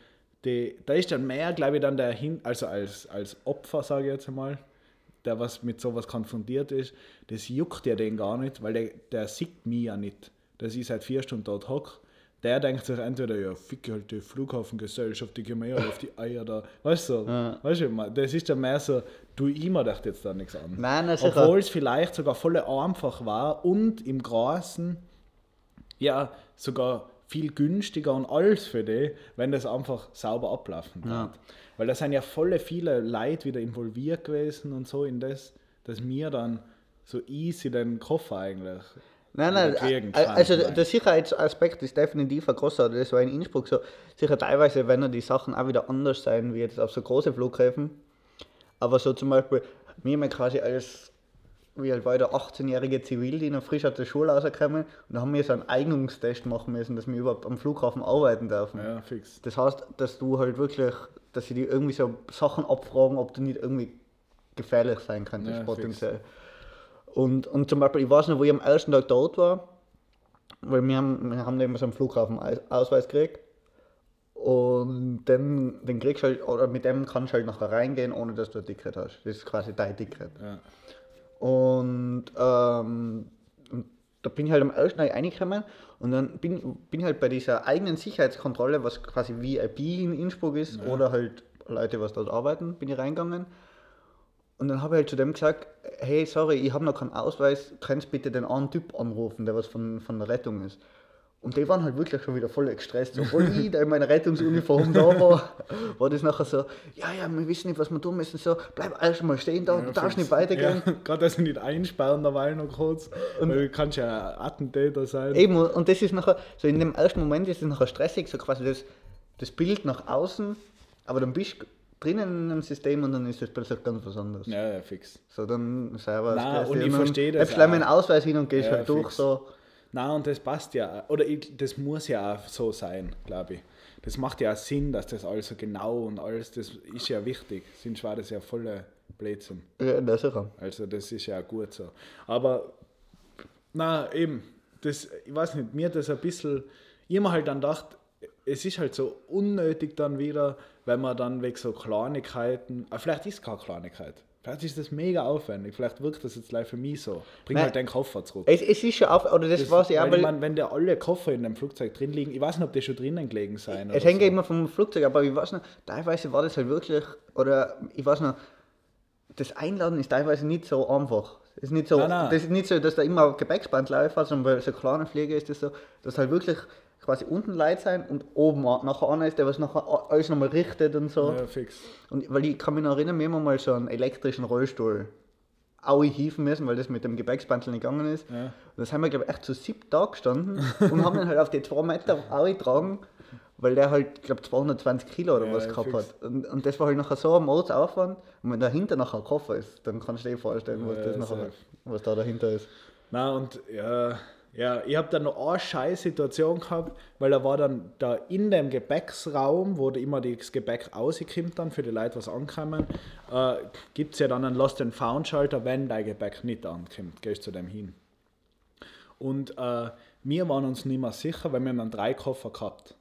die, da ist dann mehr, glaube ich, dann der Hin also als, als Opfer, sage ich jetzt einmal, der was mit sowas konfrontiert ist, das juckt ja den gar nicht, weil der, der sieht mich ja nicht, dass ich seit vier Stunden dort hock. Der denkt sich entweder, ja, fick halt die Flughafengesellschaft, die gehen mir ja auf die Eier da. Weißt du, weißt du, das ist dann mehr so, du immer dachte jetzt da nichts an. Nein, sicher. Obwohl es vielleicht sogar voll einfach war und im Großen ja sogar viel günstiger und alles für die, wenn das einfach sauber ablaufen Ja. hat. Weil da sind ja volle viele Leute wieder involviert gewesen und so in das, dass mir dann so easy den Koffer eigentlich Nein, nein, kann. also der Sicherheitsaspekt ist definitiv ein großer. Das war in Innsbruck so. Sicher teilweise werden die Sachen auch wieder anders sein, wie jetzt auf so große Flughäfen. Aber so zum Beispiel, wir haben quasi als, wie alt war da, 18-jährige Zivildiener frisch aus der Schule rausgekommen und da haben wir so einen Eignungstest machen müssen, dass wir überhaupt am Flughafen arbeiten dürfen. ja, fix. Das heißt, dass du halt wirklich, dass sie dir irgendwie so Sachen abfragen, ob du nicht irgendwie gefährlich sein könntest, Ja, potenziell. Und, und zum Beispiel, ich weiß noch, wo ich am ersten Tag dort war, weil wir haben, wir haben eben so einen Flughafen Aus- Ausweis gekriegt. Und dann, den kriegst du halt, oder mit dem kannst du halt nachher reingehen, ohne dass du ein Ticket hast. Das ist quasi dein Ticket. Ja. Und, ähm, und da bin ich halt am ersten Tag reingekommen und dann bin, bin ich halt bei dieser eigenen Sicherheitskontrolle, was quasi VIP in Innsbruck ist, oder halt Leute, was dort arbeiten, bin ich reingegangen. Und dann habe ich halt zu dem gesagt, hey, sorry, ich habe noch keinen Ausweis, kannst bitte den einen Typ anrufen, der was von, von der Rettung ist. Und die waren halt wirklich schon wieder voll gestresst. Obwohl ich da in meiner Rettungsuniform da war, war das nachher so, ja, ja, wir wissen nicht, was wir tun müssen, so, bleib erst mal stehen da, du darfst nicht weitergehen. Ja, gerade dass sie nicht einsperren dabei noch kurz, weil du kannst ja Attentäter sein. Eben, und und das ist nachher, so in dem ersten Moment ist es nachher stressig, so quasi das, das Bild nach außen, aber dann bist du drinnen im System und dann ist das plötzlich ganz was anderes. Ja, ja, fix. So, dann selber Nein, und ich verstehe das auch. meinen Ausweis hin und gehst Ja, halt durch, so. Nein, und das passt ja, oder ich, das muss ja auch so sein, glaube ich. Das macht ja auch Sinn, dass das alles so genau und alles, das ist ja wichtig. Sonst war das ja voller Blödsinn. Ja, das sicher. Also das ist ja gut so. Aber, na eben, das, ich weiß nicht, mir das ein bisschen, ich hab mir halt dann gedacht, es ist halt so unnötig dann wieder, wenn man dann wegen so Kleinigkeiten, aber vielleicht ist es keine Kleinigkeit, vielleicht ist das mega aufwendig, vielleicht wirkt das jetzt gleich für mich so. Bring Nein. halt deinen Koffer zurück. Es, es ist schon auf, oder das, Das- weiß ich auch, weil wenn da alle Koffer in dem Flugzeug drin liegen, ich weiß nicht, ob die schon drinnen gelegen sein. es hängt so. immer vom Flugzeug, aber ich weiß noch, teilweise war das halt wirklich, oder ich weiß noch, das Einladen ist teilweise nicht so einfach. Es ist nicht so, Nein, nein. das ist nicht so, dass da immer Gepäcksband läuft, sondern bei so kleinen Flieger ist das so, dass halt wirklich quasi unten Leute sein und oben nachher einer ist, der was nachher alles nochmal richtet und so. Ja, fix. Und weil ich kann mich noch erinnern, wir haben mal so einen elektrischen Rollstuhl Aui hieven müssen, weil das mit dem Gepäcksbandel nicht gegangen ist. Ja. Und da sind wir, glaube ich, echt zu sieben da gestanden und haben ihn halt auf die zwei Meter Aui getragen, weil der halt, glaube 220 Kilo oder Ja, was gehabt fix. hat. Und, und das war halt nachher so am Ortsaufwand. Und wenn dahinter nachher ein Koffer ist, dann kannst du dir vorstellen, was, Ja, das nachher, was da dahinter ist. Na und ja, ja ich habe dann noch eine scheiß Situation gehabt, weil da war dann da in dem Gepäcksraum, wo da immer das Gepäck rauskommt dann für die Leute, was ankommen, äh, gibt es ja dann einen Lost and Found Schalter, wenn dein Gepäck nicht ankommt, gehst du zu dem hin. Und äh, wir waren uns nicht mehr sicher, weil wir haben dann drei Koffer gehabt.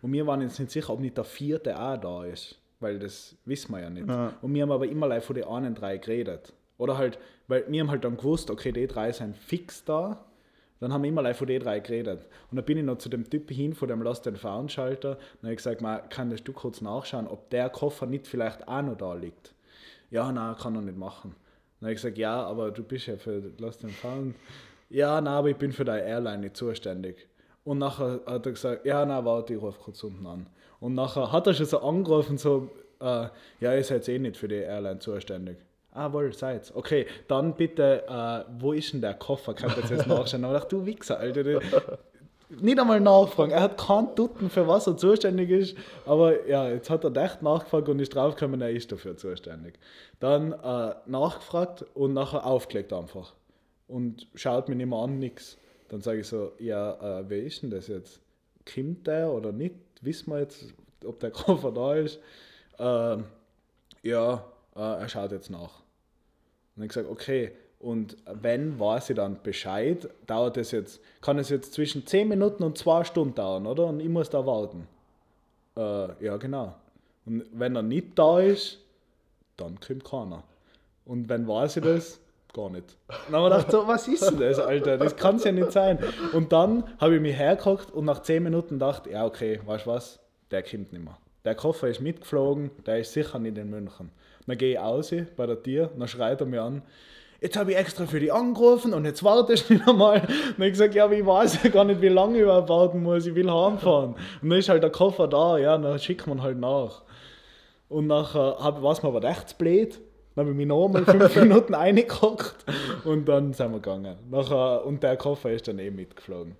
Und wir waren uns nicht sicher, ob nicht der vierte auch da ist, weil das wissen wir ja nicht. Und wir haben aber immer von den anderen drei geredet. Oder halt, weil wir haben halt dann gewusst, okay, die drei sind fix da, Dann haben wir immer von den drei geredet. Und dann bin ich noch zu dem Typ hin, von dem Lost and Found Schalter. Dann habe ich gesagt, man, kannst du kurz nachschauen, ob der Koffer nicht vielleicht auch noch da liegt? Ja, nein, kann er nicht machen. Dann habe ich gesagt, ja, aber du bist ja für Lost and Found. Ja, nein, aber ich bin für deine Airline nicht zuständig. Und nachher hat er gesagt, ja, nein, warte, ich rufe kurz unten an. Und nachher hat er schon so angerufen, so, äh, ja, ihr seid eh nicht für die Airline zuständig. Ah, wohl, seid Okay, dann bitte, äh, wo ist denn der Koffer? Kann ich jetzt nachschauen? Aber ich dachte, du Wichser, Alter. Du, nicht einmal nachfragen. Er hat keinen Dutten, für was er zuständig ist. Aber ja, jetzt hat er echt nachgefragt und ist draufgekommen, er ist dafür zuständig. Dann äh, nachgefragt und nachher aufgelegt einfach. Und schaut mir nicht mehr an, nichts. Dann sage ich so, ja, äh, wer ist denn das jetzt? Kommt der oder nicht? Wissen wir jetzt, ob der Koffer da ist? Äh, ja, er schaut jetzt nach. Und dann gesagt, okay, und wenn weiß ich dann Bescheid, dauert es jetzt, kann es jetzt zwischen 10 Minuten und 2 Stunden dauern, oder? Und ich muss da warten. Äh, ja, genau. Und wenn er nicht da ist, dann kommt keiner. Und wenn weiß ich das? Gar nicht. Dann haben wir gedacht, so, was ist denn das, Alter? Das kann es ja nicht sein. Und dann habe ich mich hergeguckt und nach 10 Minuten dachte, ja, okay, weißt du was? Der kommt nicht mehr. Der Koffer ist mitgeflogen, der ist sicher nicht in München. Dann gehe ich raus bei der Tür, dann schreit er mir an, jetzt habe ich extra für die angerufen und jetzt wartest du wieder mal. Und dann habe ich gesagt, ja, aber ich weiß ja gar nicht, wie lange ich überhaupt warten muss, ich will heimfahren. Und dann ist halt der Koffer da, ja, dann schickt man halt nach. Und nachher war es mir aber echt blöd. Dann habe ich mich nochmal fünf Minuten reingehockt und dann sind wir gegangen. Nachher, und der Koffer ist dann eh mitgeflogen.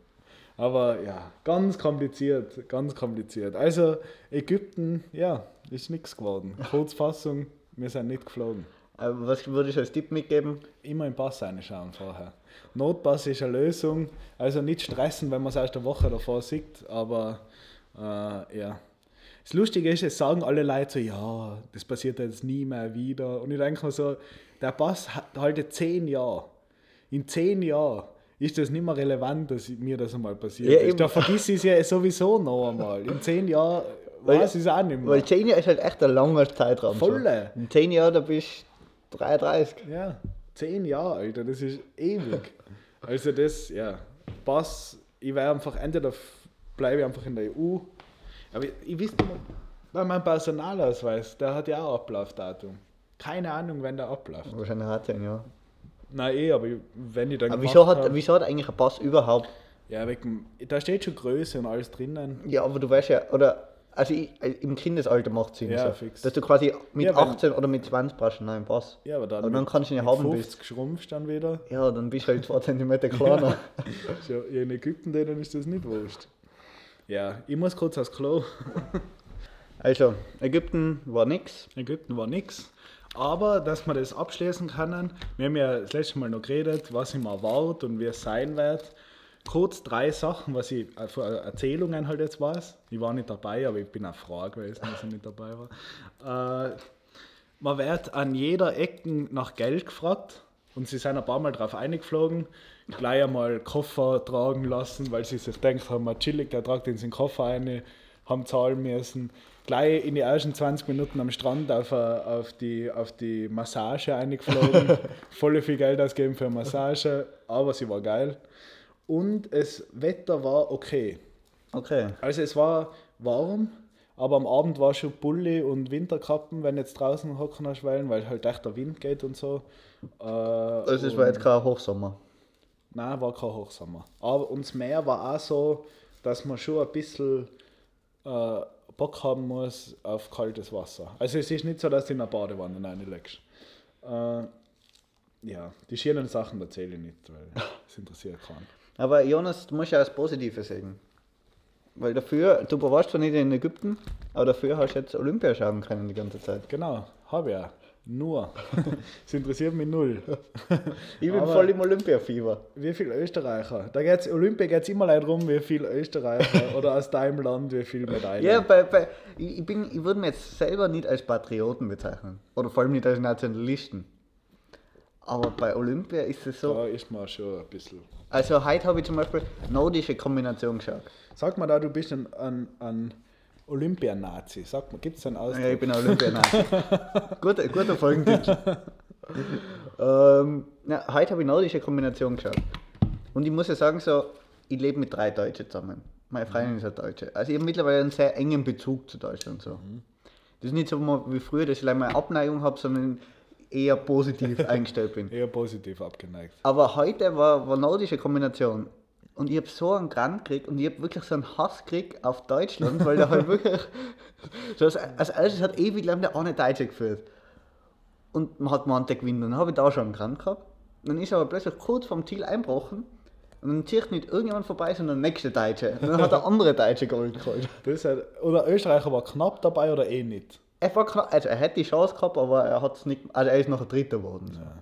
Aber ja, ganz kompliziert, ganz kompliziert. Also Ägypten, ja, ist nichts geworden. Kurzfassung, wir sind nicht geflogen. Aber was würdest du als Tipp mitgeben? Immer im Pass reinschauen vorher. Notpass ist eine Lösung. Also nicht stressen, wenn man es erst eine Woche davor sieht, aber äh, ja. Das Lustige ist, es sagen alle Leute so, ja, das passiert jetzt nie mehr wieder. Und ich denke mir so, der Pass haltet zehn Jahre. In zehn Jahren ist das nicht mehr relevant, dass mir das einmal passiert ja, ist. Da vergiss ich es ja sowieso noch einmal. In zehn Jahren weiß ich es auch nicht mehr. Weil zehn Jahre ist halt echt ein langer Zeitraum. Volle. So. In zehn Jahren, da bist du 33. Ja, zehn Jahre, Alter, das ist ewig. also das, ja, Pass, ich wäre einfach, entweder bleibe ich einfach in der EU, aber ich, ich wüsste mal, meinem Personalausweis, der hat ja auch Ablaufdatum. Keine Ahnung, wenn der abläuft. Wahrscheinlich hat er, ja. Nein, eh, aber wenn ich dann. Aber wieso hat, hab, wieso hat eigentlich ein Pass überhaupt? Ja, wegen, da steht schon Größe und alles drinnen. Ja, aber du weißt ja, oder also ich, im Kindesalter macht es Sinn. Ja, so. fix. Dass du quasi mit ja, 18 oder mit 20 brauchst einen neuen Pass. Ja, aber dann, aber dann kannst du ihn ja haben. 50 bist. schrumpfst dann wieder. Ja, dann bist du halt 2 cm kleiner. ja, in Ägypten denen ist das nicht wurscht. Ja, ich muss kurz aufs Klo. also, Ägypten war nix. Ägypten war nix. Aber, dass wir das abschließen können, wir haben ja das letzte Mal noch geredet, was ich mir erwarte und wie es sein wird. Kurz drei Sachen, was ich äh, für Erzählungen halt jetzt weiß. Ich war nicht dabei, aber ich bin auch froh gewesen, dass ich nicht dabei war. Äh, man wird an jeder Ecke nach Geld gefragt und sie sind ein paar Mal drauf eingeflogen, gleich einmal Koffer tragen lassen, weil sie sich denkt haben, chillig, der tragt in seinen Koffer ein, haben zahlen müssen gleich in die ersten 20 Minuten am Strand auf, auf, die, auf die Massage eingeflogen. Voll viel Geld ausgeben für eine Massage, aber sie war geil. Und das Wetter war okay. Okay. Also es war warm, aber am Abend war schon Bulli und Winterkappen, wenn jetzt draußen hocken hast, weil halt echt der Wind geht und so. Äh, also es war jetzt kein Hochsommer? Nein, war kein Hochsommer. Aber und das Meer war auch so, dass man schon ein bisschen äh, Bock haben muss auf kaltes Wasser. Also es ist nicht so, dass du in eine Badewanne reinlegst. Äh, ja, die schönen Sachen erzähle ich nicht, weil es interessiert keinen. Aber Jonas, du musst ja das Positive sagen. Weil dafür, du warst zwar nicht in Ägypten, aber dafür hast du jetzt Olympia schauen können die ganze Zeit. Genau, habe ich ja. Nur. Es interessiert mich null. ich bin Aber voll im Olympiafieber. Wie viele Österreicher? Da geht's, Olympia geht es immer darum, wie viele Österreicher oder aus deinem Land, wie viele Medaillen. Ja, bei, bei, ich, bin, ich würde mich jetzt selber nicht als Patrioten bezeichnen. Oder vor allem nicht als Nationalisten. Aber bei Olympia ist es so. Da ist man schon ein bisschen. Also heute habe ich zum Beispiel nordische Kombination geschaut. Sag mal da, du bist ein, ein, ein Olympianazi. Sag mal, gibt es einen Ausdruck? Ja, ich bin ein Olympianazi. guter, guter Folgentitel. ähm, na, heute habe ich nordische Kombination geschaut. Und ich muss ja sagen, so, ich lebe mit drei Deutschen zusammen. Meine Freundin ist eine Deutsche. Also ich habe mittlerweile einen sehr engen Bezug zu Deutschland. So. Das ist nicht so mal wie früher, dass ich leider eine Abneigung habe, sondern eher positiv eingestellt bin. Eher positiv abgeneigt. Aber heute war, war nordische Kombination. Und ich habe so einen Grand gekriegt und ich habe wirklich so einen Hass gekriegt auf Deutschland, weil der halt wirklich. So als, als erstes hat ewig lang der eine Deutsche geführt. Und man hat gemeint, der gewinnt. Dann habe ich da schon einen Grand gehabt. Dann ist er aber plötzlich kurz vom Ziel einbrochen. Und dann zieht nicht irgendjemand vorbei, sondern der nächste Deutsche. Und dann hat der andere Deutsche Gold geholt. Das hat, oder Österreicher war knapp dabei oder eh nicht. Er, war also er hätte die Chance gehabt, aber er hat es nicht. Also er ist noch ein Dritter geworden. Ja.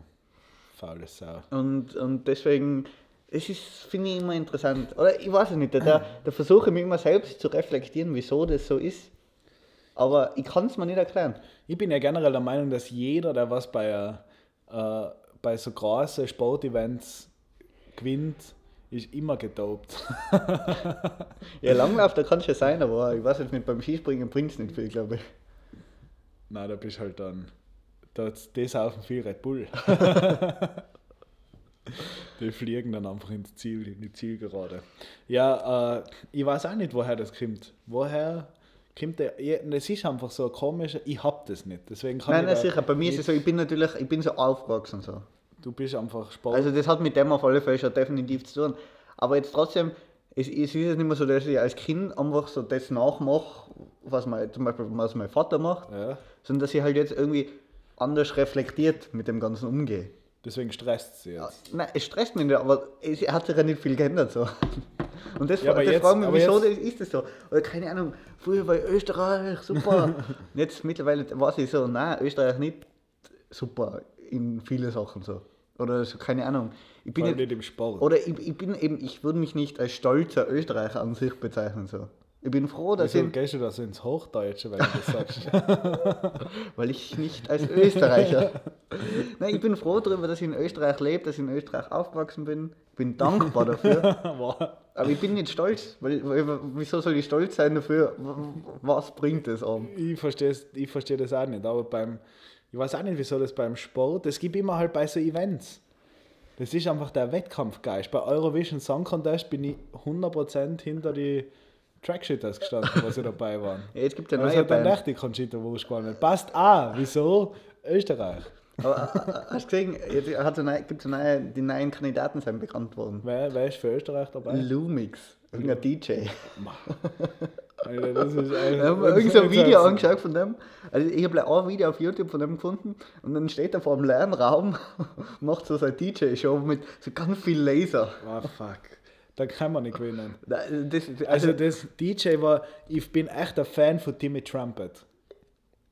Faule Sau. Und, und deswegen, es ist, finde ich immer interessant. Oder ich weiß es nicht, da, da, versuche ich mich immer selbst zu reflektieren, wieso das so ist. Aber ich kann es mir nicht erklären. Ich bin ja generell der Meinung, dass jeder, der was bei, äh, bei so großen Sportevents gewinnt, ist immer gedopt. Ja, Langlauf, da kann es ja sein, aber ich weiß jetzt nicht, beim Skispringen bringt es nicht viel, glaube ich. Nein, da bist halt dann. Das, das saufen viel Red Bull. die fliegen dann einfach ins Ziel, in die Zielgerade. Ja, äh, ich weiß auch nicht, woher das kommt. Woher kommt der. Das ist einfach so komisch, ich hab das nicht. Deswegen kann Nein, ich nein, sicher. Bei mir ist es so, ich bin natürlich, ich bin so aufgewachsen so. Du bist einfach Sport. Also das hat mit dem auf alle Fälle schon definitiv zu tun. Aber jetzt trotzdem, es, es ist jetzt nicht mehr so, dass ich als Kind einfach so das nachmache, was mein, zum Beispiel was mein Vater macht, ja, sondern dass ich halt jetzt irgendwie anders reflektiert mit dem Ganzen umgehe. deswegen stresst sie jetzt. Nein, es stresst mich nicht, aber es hat sich ja nicht viel geändert so. Und das, Ja, das jetzt- fragen mich, aber wieso jetzt- ist das so? Oder keine Ahnung, früher war Österreich super. Und jetzt mittlerweile weiß ich so, nein, Österreich nicht super in viele Sachen so. Oder so, keine Ahnung. Ich bin nicht, nicht im Sport. oder ich, ich bin eben, ich würde mich nicht als stolzer Österreicher an sich bezeichnen so. Ich bin froh, dass Wieso ich, gehst du da so ins Hochdeutsche, wenn du das sagst? weil ich nicht als Österreicher. Nein, ich bin froh darüber, dass ich in Österreich lebe, dass ich in Österreich aufgewachsen bin. Bin dankbar dafür. Aber ich bin nicht stolz, weil, wieso soll ich stolz sein dafür? Was bringt es an? Ich verstehe ich versteh das auch nicht, aber beim, ich weiß auch nicht, wieso das beim Sport, das gibt immer halt bei so Events. Das ist einfach der Wettkampfgeist. Bei Eurovision Song Contest bin ich 100% hinter die Trackshitters gestanden, was sie dabei waren. Ja, jetzt gibt es eine es neue hat dann echt die Conchita Wurst gewonnen. Passt auch. Wieso? Österreich. Aber äh, hast du gesehen, jetzt hat es eine, gibt's eine neue, die neuen Kandidaten sind bekannt worden. Wer, wer ist für Österreich dabei? Lumix, irgendein DJ. Alter, das ist Ich habe irgend so ein Video angeschaut von dem. Also ich habe ein Video auf YouTube von dem gefunden und dann steht er vor dem Lernraum, macht so seine DJ-Show mit so ganz viel Laser. Oh fuck. Da kann man nicht gewinnen. Das, das, also, das DJ war, ich bin echt ein Fan von Timmy Trumpet.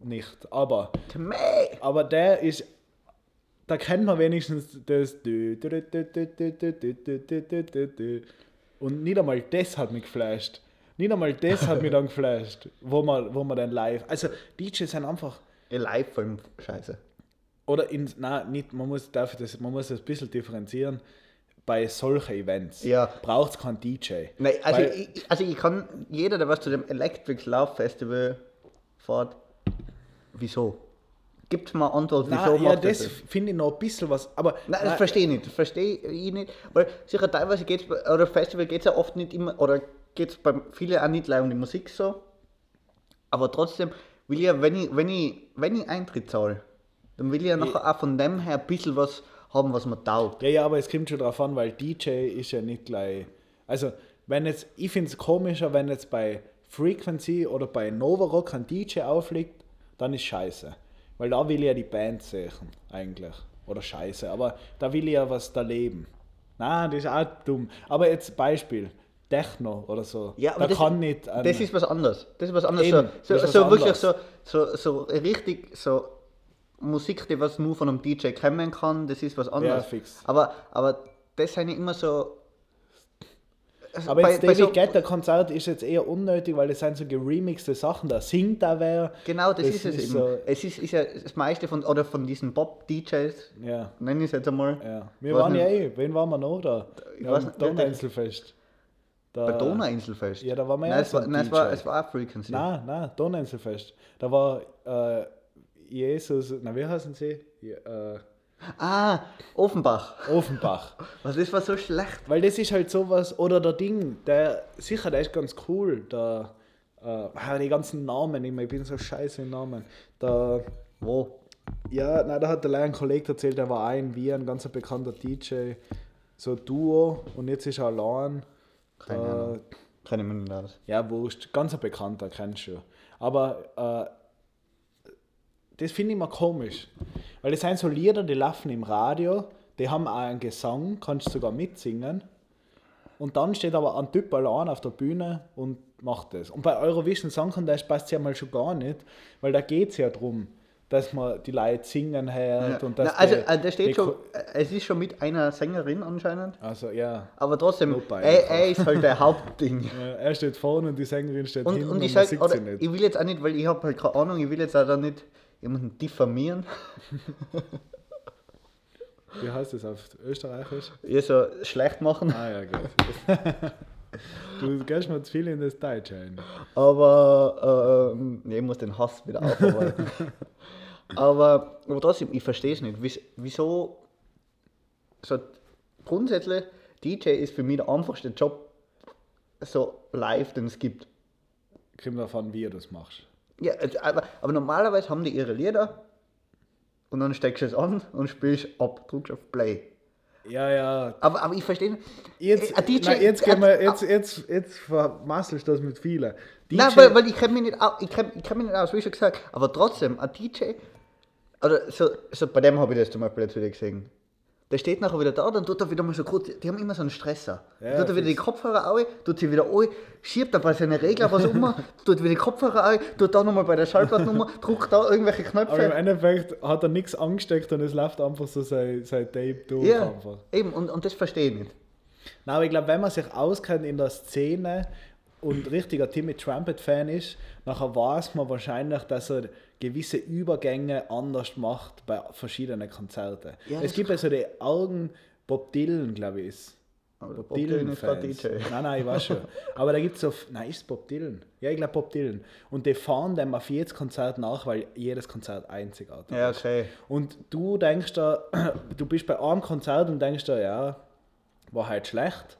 Nicht, aber. To me. Aber der ist. Da kennt man wenigstens das. Und nicht einmal das hat mich geflasht. Nicht einmal das hat mich dann geflasht, wo man, wo man dann live. Also, DJs sind einfach. Ja, live vor allem scheiße. Oder in. Nein, nicht, man muss, dafür das, man muss das ein bisschen differenzieren bei solchen Events Ja. braucht es keinen DJ. Nein, also, ich, also ich kann, jeder, der was zu dem Electric Love Festival fährt, wieso? Gibt eine Antwort, wieso Nein, ja, er das finde ich noch ein bisschen was, aber Nein, das verstehe ich nicht. Das verstehe ich nicht. Weil sicher teilweise geht es, oder Festival geht es ja oft nicht immer, oder geht es bei vielen auch nicht um die Musik so. Aber trotzdem will ich ja, wenn ich, wenn ich, wenn ich Eintritt zahle, dann will ich ja nachher auch von dem her ein bisschen was haben, was mir taugt. Ja, ja, aber es kommt schon drauf an, weil DJ ist ja nicht gleich. Also, wenn jetzt, ich finde es komischer, wenn jetzt bei Frequency oder bei Nova Rock ein DJ aufliegt, dann ist scheiße. Weil da will ich ja die Band sehen, eigentlich. Oder scheiße, aber da will ich ja was da leben. Nein, das ist auch dumm. Aber jetzt Beispiel, Techno oder so. Ja, aber da das, kann nicht. das ist was anderes. Das ist was anderes. Eben, so so, so was wirklich anderes. so, so, so richtig so Musik, die was nur von einem DJ kommen kann, das ist was anderes. fix. Aber, aber das sind ja immer so. also aber bei- jetzt bei David so- Guetta Konzert ist jetzt eher unnötig, weil das sind so geremixte Sachen, da singt da wer. Genau, das, ist es eben. so- Es ist, ist ja das meiste von, oder von diesen Pop-DJs, ja. nenne ich es jetzt einmal. Ja, wir waren ja eh, wen waren wir noch da? Ich Ja, weiß nicht, Donauinselfest. Da, Bei Donauinselfest. Ja, da war man ja nein, auch es war, ein nein, es war, es war Frequency. Nein, nein, Donauinselfest. Da war äh, Jesus, na wie heißen sie? Ja, äh, Ah, Offenbach. Offenbach. Was ist was so schlecht? Weil das ist halt sowas, oder der Ding, der, sicher, der ist ganz cool, der, äh, ah, die ganzen Namen immer, ich bin so scheiße in Namen. Der, Wo? ja, nein, da hat der ein Kollege erzählt, der war auch in Wien, ein ganz bekannter DJ, so ein Duo, und jetzt ist er allein. Keine Ahnung. Keine aus. Ja, wurscht, ganz ein bekannter, kennst du. Aber äh, das finde ich mal komisch. Weil das sind so Lieder, die laufen im Radio, die haben auch einen Gesang, kannst sogar mitsingen. Und dann steht aber ein Typ allein auf der Bühne und macht das. Und bei Eurovision Song Contest passt es ja mal schon gar nicht, weil da geht es ja darum, dass man die Leute singen hört und dass Na, also, die- äh, die steht schon, äh, es ist schon mit einer Sängerin anscheinend. Also ja, Aber trotzdem, er, er ist halt der Hauptding. Äh, er steht vorne und die Sängerin steht Und, hinten und ich man sag, sieht oder, sie nicht. ich will jetzt auch nicht, weil ich habe halt keine Ahnung, ich will jetzt auch da nicht jemanden diffamieren. Wie heißt das auf Österreichisch? Ihr so schlecht machen. Ah ja, gut. du gehst mir zu viel in das Deutsche ein. Aber ähm, ich muss den Hass wieder aufarbeiten. aber, aber trotzdem, ich verstehe es nicht. Wies- Wieso so grundsätzlich DJ ist für mich der einfachste Job so live, den es gibt. Kommt davon, wie du das machst. Ja, also, aber, aber normalerweise haben die ihre Lieder und dann steckst du es an und spielst ab, drückst auf Play. Ja, ja. Aber, aber ich verstehe. Jetzt, Äh, DJ nein, jetzt, gehen wir, äh, jetzt, jetzt, jetzt vermasselst du das mit vielen. DJ, Nein, weil, weil ich kenne mich nicht aus, ich kenn, ich kenn mich nicht aus, wie schon gesagt. Aber trotzdem, ein DJ, oder so, so bei dem habe ich das zum Beispiel jetzt wieder gesehen. Der steht nachher wieder da, dann tut er wieder mal so kurz, die haben immer so einen Stresser. Ja, tut er wieder die. Kopfhörer auf, tut sie wieder ein, schiebt dabei seine Regler was um, tut wieder die Kopfhörer ein, tut da nochmal bei der Schallplattennummer, drückt da irgendwelche aber im Knöpfe. Endeffekt hat er nichts angesteckt und es läuft einfach so sein, sein Tape durch. Ja, Einfach. eben, und, und das verstehe ich nicht. Nein, aber ich glaube, wenn man sich auskennt in der Szene und richtiger Timmy Trumpet-Fan ist, nachher weiß man wahrscheinlich, dass er gewisse Übergänge anders macht bei verschiedenen Konzerten. Ja, es gibt ja so die Augen, Bob Dylan, glaube ich, ist. Aber Bob Dylan ist kein Fans. DJ. Nein, nein, ich weiß schon. Aber da gibt es so. Nein, ist Bob Dylan? Ja, ich glaube Bob Dylan. Und die fahren dem auf jedes Konzert nach, weil jedes Konzert einzigartig Ja, ist. okay. Und du denkst da, du bist bei einem Konzert und denkst da, ja, war halt schlecht.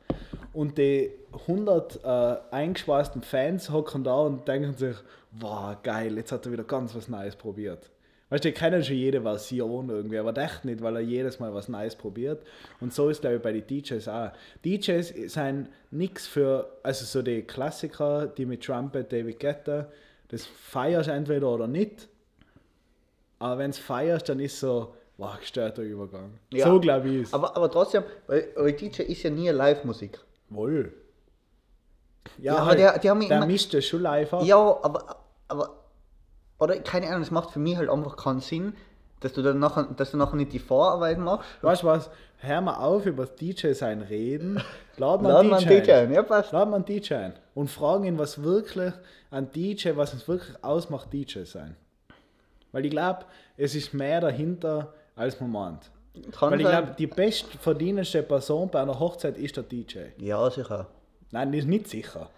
Und die 100 äh, eingeschweißten Fans hocken da und denken sich, wow, geil, jetzt hat er wieder ganz was Neues probiert. Weißt du, die kennen schon jede Version irgendwie, aber echt nicht, weil er jedes Mal was Neues probiert. Und so ist, glaube ich, bei den DJs auch. DJs sind nichts für, also so die Klassiker, die mit Trumpet, David Guetta, das feierst entweder oder nicht. Aber wenn es feierst, dann ist so, wow, gestörter Übergang. Ja. So glaube ich es. Aber, aber trotzdem, weil, weil DJ ist ja nie Live-Musik. Wohl. Ja, aber der- die haben der immer- mischt das schon live ab. Ja, aber, aber, oder keine Ahnung, es macht für mich halt einfach keinen Sinn, dass du dann nachher, dass du nachher nicht die Vorarbeit machst. Weißt du was? Hör mal auf, über das DJ sein reden. Lad mal einen DJ, DJ ein. ja passt. Lad mal einen DJ ein. Und fragen ihn, was wirklich ein DJ, was es wirklich ausmacht, DJ sein. Weil ich glaube, es ist mehr dahinter, als man meint. Kann Weil ich glaube, die bestverdienendste Person bei einer Hochzeit ist der DJ. Ja, sicher. Nein, das ist nicht sicher.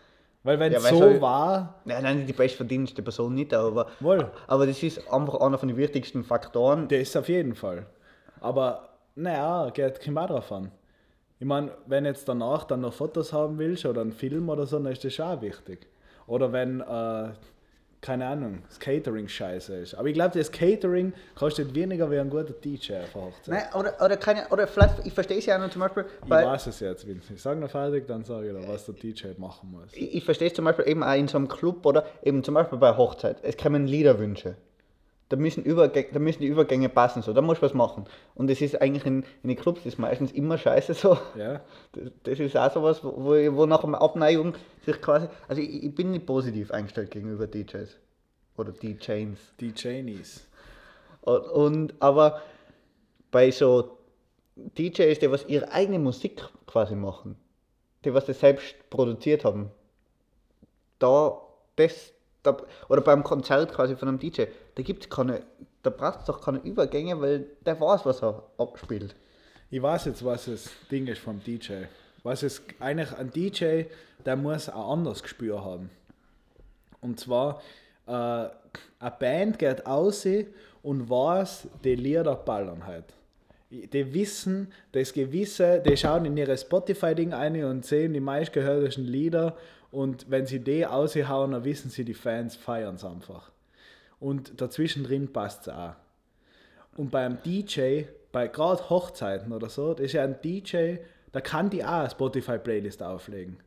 Weil wenn Ja, es weil so war, Nein, nein, die bestverdienendste Person nicht, aber, Wohl. aber das ist einfach einer von den wichtigsten Faktoren. der ist auf jeden Fall. Aber naja, geht auch drauf an. Ich meine, wenn jetzt danach dann noch Fotos haben willst oder einen Film oder so, dann ist das schon auch wichtig. Oder wenn, äh, keine Ahnung, das Catering scheiße ist. Aber ich glaube, das Catering kostet weniger wie ein guter DJ auf der Hochzeit. Nein, oder, oder keine, oder vielleicht, ich verstehe es ja auch noch zum Beispiel, Ich weiß es jetzt, Vince. Ich sage noch fertig, dann sage ich dir, was der DJ machen muss. ich, ich verstehe es zum Beispiel eben auch in so einem Club oder eben zum Beispiel bei Hochzeit. Es kommen Liederwünsche. Da müssen, Übergänge, da müssen die Übergänge passen, so. da musst du was machen. Und das ist eigentlich in, in den Clubs ist meistens immer scheiße so. Ja? Das, das ist auch sowas, wo, wo, wo nach einer Abneigung sich quasi. Also ich, ich bin nicht positiv eingestellt gegenüber DJs. Oder DJs. DJs. Und, und aber bei so DJs, die was ihre eigene Musik quasi machen, die was das selbst produziert haben, da das, da, oder beim Konzert quasi von einem DJ, da gibt's keine, da braucht es doch keine Übergänge, weil der weiß, was er abspielt. Ich weiß jetzt, was das Ding ist vom DJ. Was ist eigentlich ein DJ, der muss ein anderes Gespür haben. Und zwar, äh, eine Band geht aus und weiß, die Lieder ballern halt. Die wissen, das Gewisse, die schauen in ihre Spotify-Ding ein und sehen die meistgehörtesten Lieder und wenn sie die aushauen, dann wissen sie, die Fans feiern es einfach. Und dazwischen drin passt es auch. Und beim DJ, bei gerade Hochzeiten oder so, das ist ja ein DJ, da kann die auch eine Spotify-Playlist auflegen.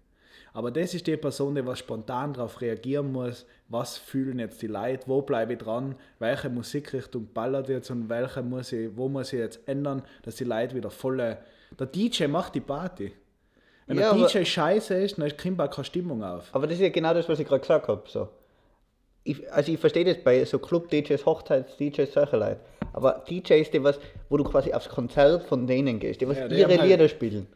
Aber das ist die Person, die was spontan darauf reagieren muss, was fühlen jetzt die Leute, wo bleibe ich dran, welche Musikrichtung ballert jetzt und welche muss ich, wo muss ich jetzt ändern, dass die Leute wieder volle. Der DJ macht die Party. Wenn Ja, der DJ scheiße ist, dann kommt auch keine Stimmung auf. Aber das ist ja genau das, was ich gerade gesagt habe. So. Ich, also ich verstehe das bei so Club-DJs, Hochzeits-DJs, solche Leute. Aber DJs, die was, wo du quasi aufs Konzert von denen gehst, die was Ja, die ihre halt- Lieder spielen,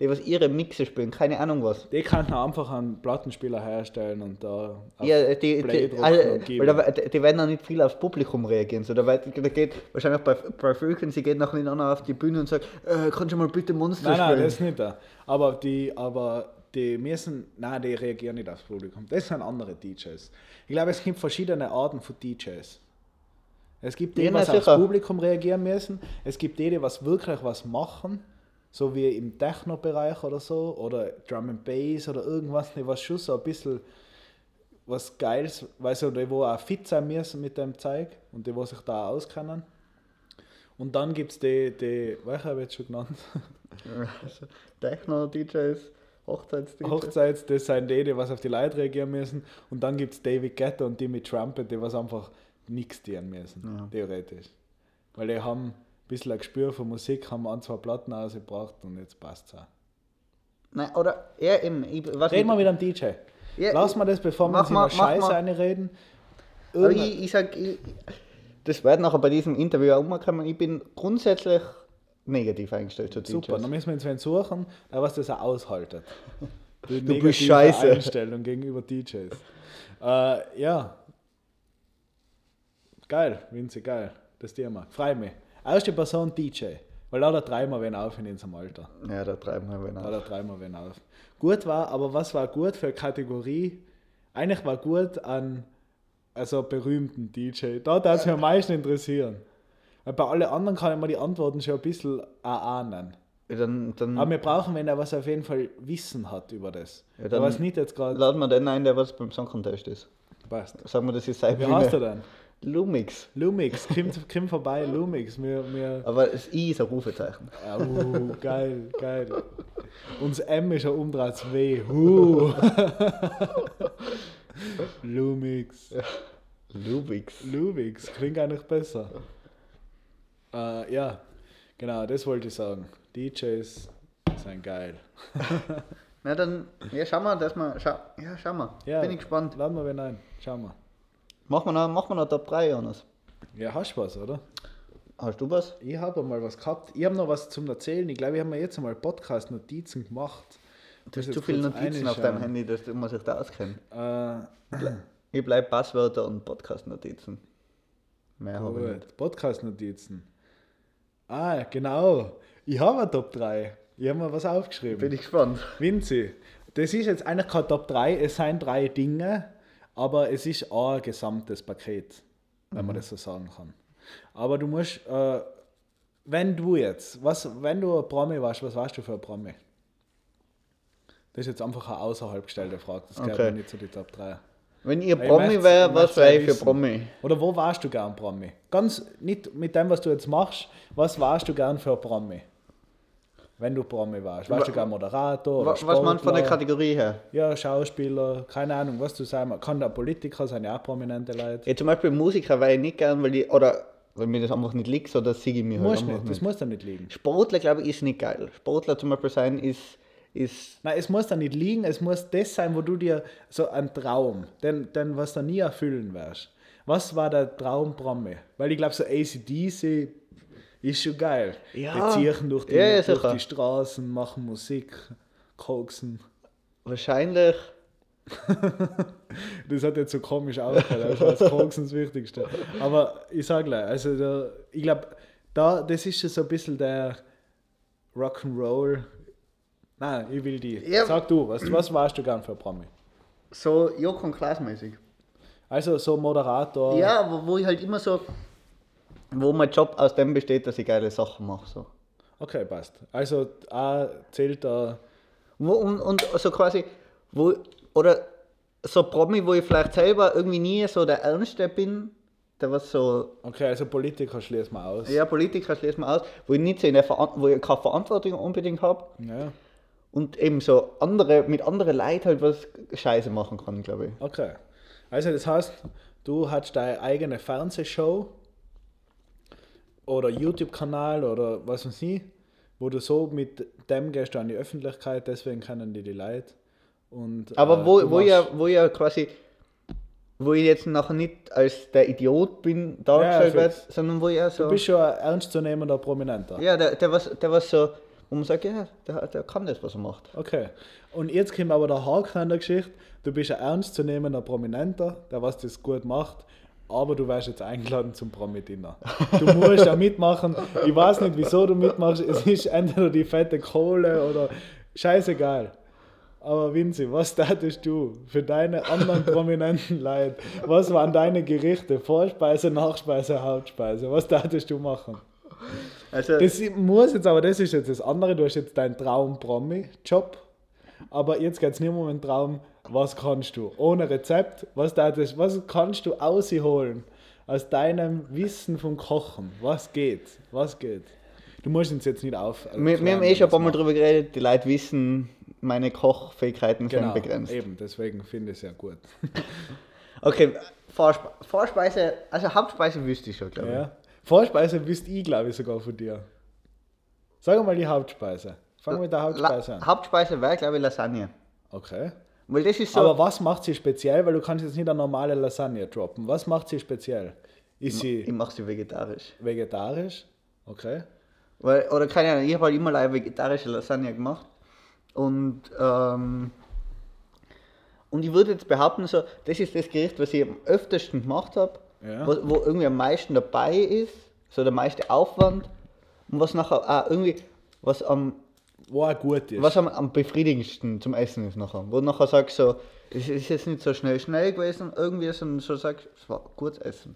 die was ihre Mixe spielen, keine Ahnung was. Die kann man einfach einen Plattenspieler herstellen und da Ja, die, die, weil da, die werden auch nicht viel aufs Publikum reagieren. So, da, da geht wahrscheinlich bei, bei Frequency geht noch einer auf die Bühne und sagt, äh, kannst du mal bitte Monster Nein, nein, spielen? das nicht. da. Aber die, aber die müssen, nein, die reagieren nicht aufs Publikum. Das sind andere DJs. Ich glaube, es gibt verschiedene Arten von DJs. Es gibt die, Ja, die was aufs. Publikum reagieren müssen. Es gibt die, die was wirklich was machen, so wie im Techno-Bereich oder so, oder Drum and Bass oder irgendwas, die was schon so ein bisschen was Geiles, weißt du, die wo auch fit sein müssen mit dem Zeug und die, wo sich da auskennen. Und dann gibt es die, die, welche habe ich jetzt schon genannt? Techno-DJs, Hochzeits-DJs. Hochzeits, das sind die, die was auf die Leute reagieren müssen. Und dann gibt es David Guetta und die mit Trumpet, die was einfach nichts tun müssen, Ja. theoretisch. Weil die haben bisschen ein Gespür für Musik, haben ein, zwei Platten ausgebracht und jetzt passt es auch. Nein, oder eher eben, ich, was Reden wir wieder am DJ. Ja, Lass mal das, bevor wir uns in mach Scheiße mal. einreden. Aber Irgendein- ich, ich sag, ich, das wird nachher bei diesem Interview auch umkommen. Ich bin grundsätzlich negativ eingestellt zu DJs. Super, dann müssen wir uns wen suchen, der was das auch aushaltet. Die bist negative scheiße. Einstellung gegenüber DJs. Äh, ja. Geil, Vinzi, geil. Das Thema. Freue mich. Erste Person DJ. Weil da treiben wir wen auf in unserem Alter. Ja, da treiben wir wen Da auf. treiben wir wen auf. Gut war, aber was war gut für eine Kategorie? Eigentlich war gut an also berühmten DJ. Da darf es mich am meisten interessieren. Weil bei allen anderen kann ich mir die Antworten schon ein bisschen erahnen. Dann, dann Aber wir brauchen wen, der was auf jeden Fall Wissen hat über das. Ja, dann- was nicht jetzt gerade laden wir den ein, der was beim Song Contest ist. passt. Sagen wir, das ist sein Wie heißt er denn? Lumix. Lumix, komm, vorbei, Lumix. Wir, wir, Aber das I ist ein Rufezeichen. oh, geil, geil. Uns M ist ein umdrehtes W. Uh. Lumix. Lumix. Lumix, klingt eigentlich besser. Äh, ja, genau, das wollte ich sagen. DJs sind geil. Na dann, ja, schauen wir, dass wir, schau, ja, schauen wir. Ja, Bin ich gespannt. Laden wir wen ein. Schauen wir. Machen wir noch, machen wir noch Top 3, Jonas. Ja, hast du was, oder? Hast du was? Ich habe mal was gehabt. Ich habe noch was zum Erzählen. Ich glaube, ich habe mir jetzt einmal Podcast-Notizen gemacht. Du hast zu viele Notizen auf deinem Handy, dass man sich da auskennt. Äh, Ich bleibe Passwörter und Podcast-Notizen. Mehr habe ich nicht. Podcast-Notizen. Ah, genau. Ich habe eine Top 3. Ich habe mir was aufgeschrieben. Bin ich gespannt. Vinzi, das ist jetzt eigentlich kein Top 3, es sind drei Dinge, aber es ist auch ein gesamtes Paket, wenn man das so sagen kann. Aber du musst, äh, wenn du jetzt, was, wenn du ein Promi warst, was warst du für ein Promi? Das ist jetzt einfach eine außerhalb gestellte Frage, das gehört Okay. nicht zu den Top 3. Wenn ihr Ich Promi wäre, was wäre ich für. Promi? Oder wo warst du gern Promi? Ganz nicht mit dem, was du jetzt machst, was warst du gern für ein Promi? Wenn du Promi warst. Warst du gern Moderator oder Was, was man von der Sportler? Kategorie her? Ja, Schauspieler, keine Ahnung, was du sagen Kann der Politiker sein, ja auch prominente Leute. Ja, zum Beispiel Musiker wäre ich nicht gern, weil ich, oder weil mir das einfach nicht liegt, so das sehe ich mir halt nicht, das muss da nicht liegen. Sportler, glaube ich, ist nicht geil. Sportler zum Beispiel sein ist, ist Nein, es muss da nicht liegen, es muss das sein, wo du dir so ein Traum, den, den was du nie erfüllen wirst. Was war der Traum Promi? Weil ich glaube, so ACDC ist schon geil. Ja. Ziehen durch die, Ja, durch die Straßen, machen Musik, koksen. wahrscheinlich, Das hat jetzt so komisch ausgehört, also das Koksen das Wichtigste. Aber ich sage gleich, also da, ich glaube, da, das ist schon so ein bisschen der Rock'n'Roll. Nein, ich will die. Ja. Sag du, was, was warst du gern für ein Promi? so Joko und Klaas mäßig. Also so Moderator. Ja, aber wo ich halt immer so, wo mein Job aus dem besteht, dass ich geile Sachen mache. So. Okay, passt. Also auch zählt da. Wo, und, und so quasi, wo, oder so Promi, wo ich vielleicht selber irgendwie nie so der Ernste bin, der was so, Okay, also Politiker schließen wir aus. ja, Politiker schließt man aus, wo ich nicht so in der Veran wo ich keine Verantwortung unbedingt habe Ja, und eben so andere, mit anderen Leuten halt was Scheiße machen kann, glaube ich. okay. Also das heißt, du hast deine eigene Fernsehshow oder YouTube-Kanal oder was weiß ich, wo du so mit dem gehst du an die Öffentlichkeit, deswegen kennen die die Leute. Und, Aber äh, wo, wo, ja, wo ja quasi, wo ich jetzt nachher nicht als der Idiot bin dargestellt Ja, werde, sondern wo ich ja so, Du bist schon ein ernstzunehmender Prominenter. ja, der, der, was, der was so, wo man sagt, ja, der, der kann das, was er macht. Okay. Und jetzt kommt aber der Haken an der Geschichte. Du bist ein ernstzunehmender Prominenter, der was das gut macht, aber du wärst jetzt eingeladen zum Promi-Dinner. Du musst da mitmachen. Ich weiß nicht, wieso du mitmachst. Es ist entweder die fette Kohle oder scheißegal. Aber Vinzi, was tätest du für deine anderen prominenten Leute? Was waren deine Gerichte? Vorspeise, Nachspeise, Hauptspeise? Was tätest du machen? Also, Das muss jetzt, aber das ist jetzt das andere. Du hast jetzt deinen Traum-Promi-Job. Aber jetzt geht es nicht um den Traum, was kannst du? Ohne Rezept, was, da das, was kannst du ausholen aus deinem Wissen vom Kochen? Was geht? Was geht? Du musst uns jetzt nicht auf. wir, wir haben eh schon ein paar Mal drüber geredet, die Leute wissen, meine Kochfähigkeiten genau, sind begrenzt. Eben, deswegen finde ich es ja gut. Okay, Vorspe Vorspeise, also Hauptspeise wüsste ich schon, glaube ich. Ja. Vorspeise wüsste ich, glaube ich, sogar von dir. Sag mal die Hauptspeise. Fangen wir mit der Hauptspeise an. Hauptspeise wäre, glaube ich, Lasagne. Okay. Weil das ist so. Aber was macht sie speziell? Weil du kannst jetzt nicht eine normale Lasagne droppen. Was macht sie speziell? Ist ich sie mache sie vegetarisch. vegetarisch? Okay. Weil, oder keine Ahnung, ich habe halt immer eine vegetarische Lasagne gemacht. Und, ähm, und ich würde jetzt behaupten, so, das ist das Gericht, was ich am öftesten gemacht habe, Ja. wo, wo irgendwie am meisten dabei ist, so der meiste Aufwand und was nachher auch irgendwie, was am, Wo auch gut ist. was am, am befriedigendsten zum Essen ist nachher. Wo du nachher sagst, so, es ist jetzt nicht so schnell schnell gewesen, irgendwie, sondern so sagst, es war gutes Essen.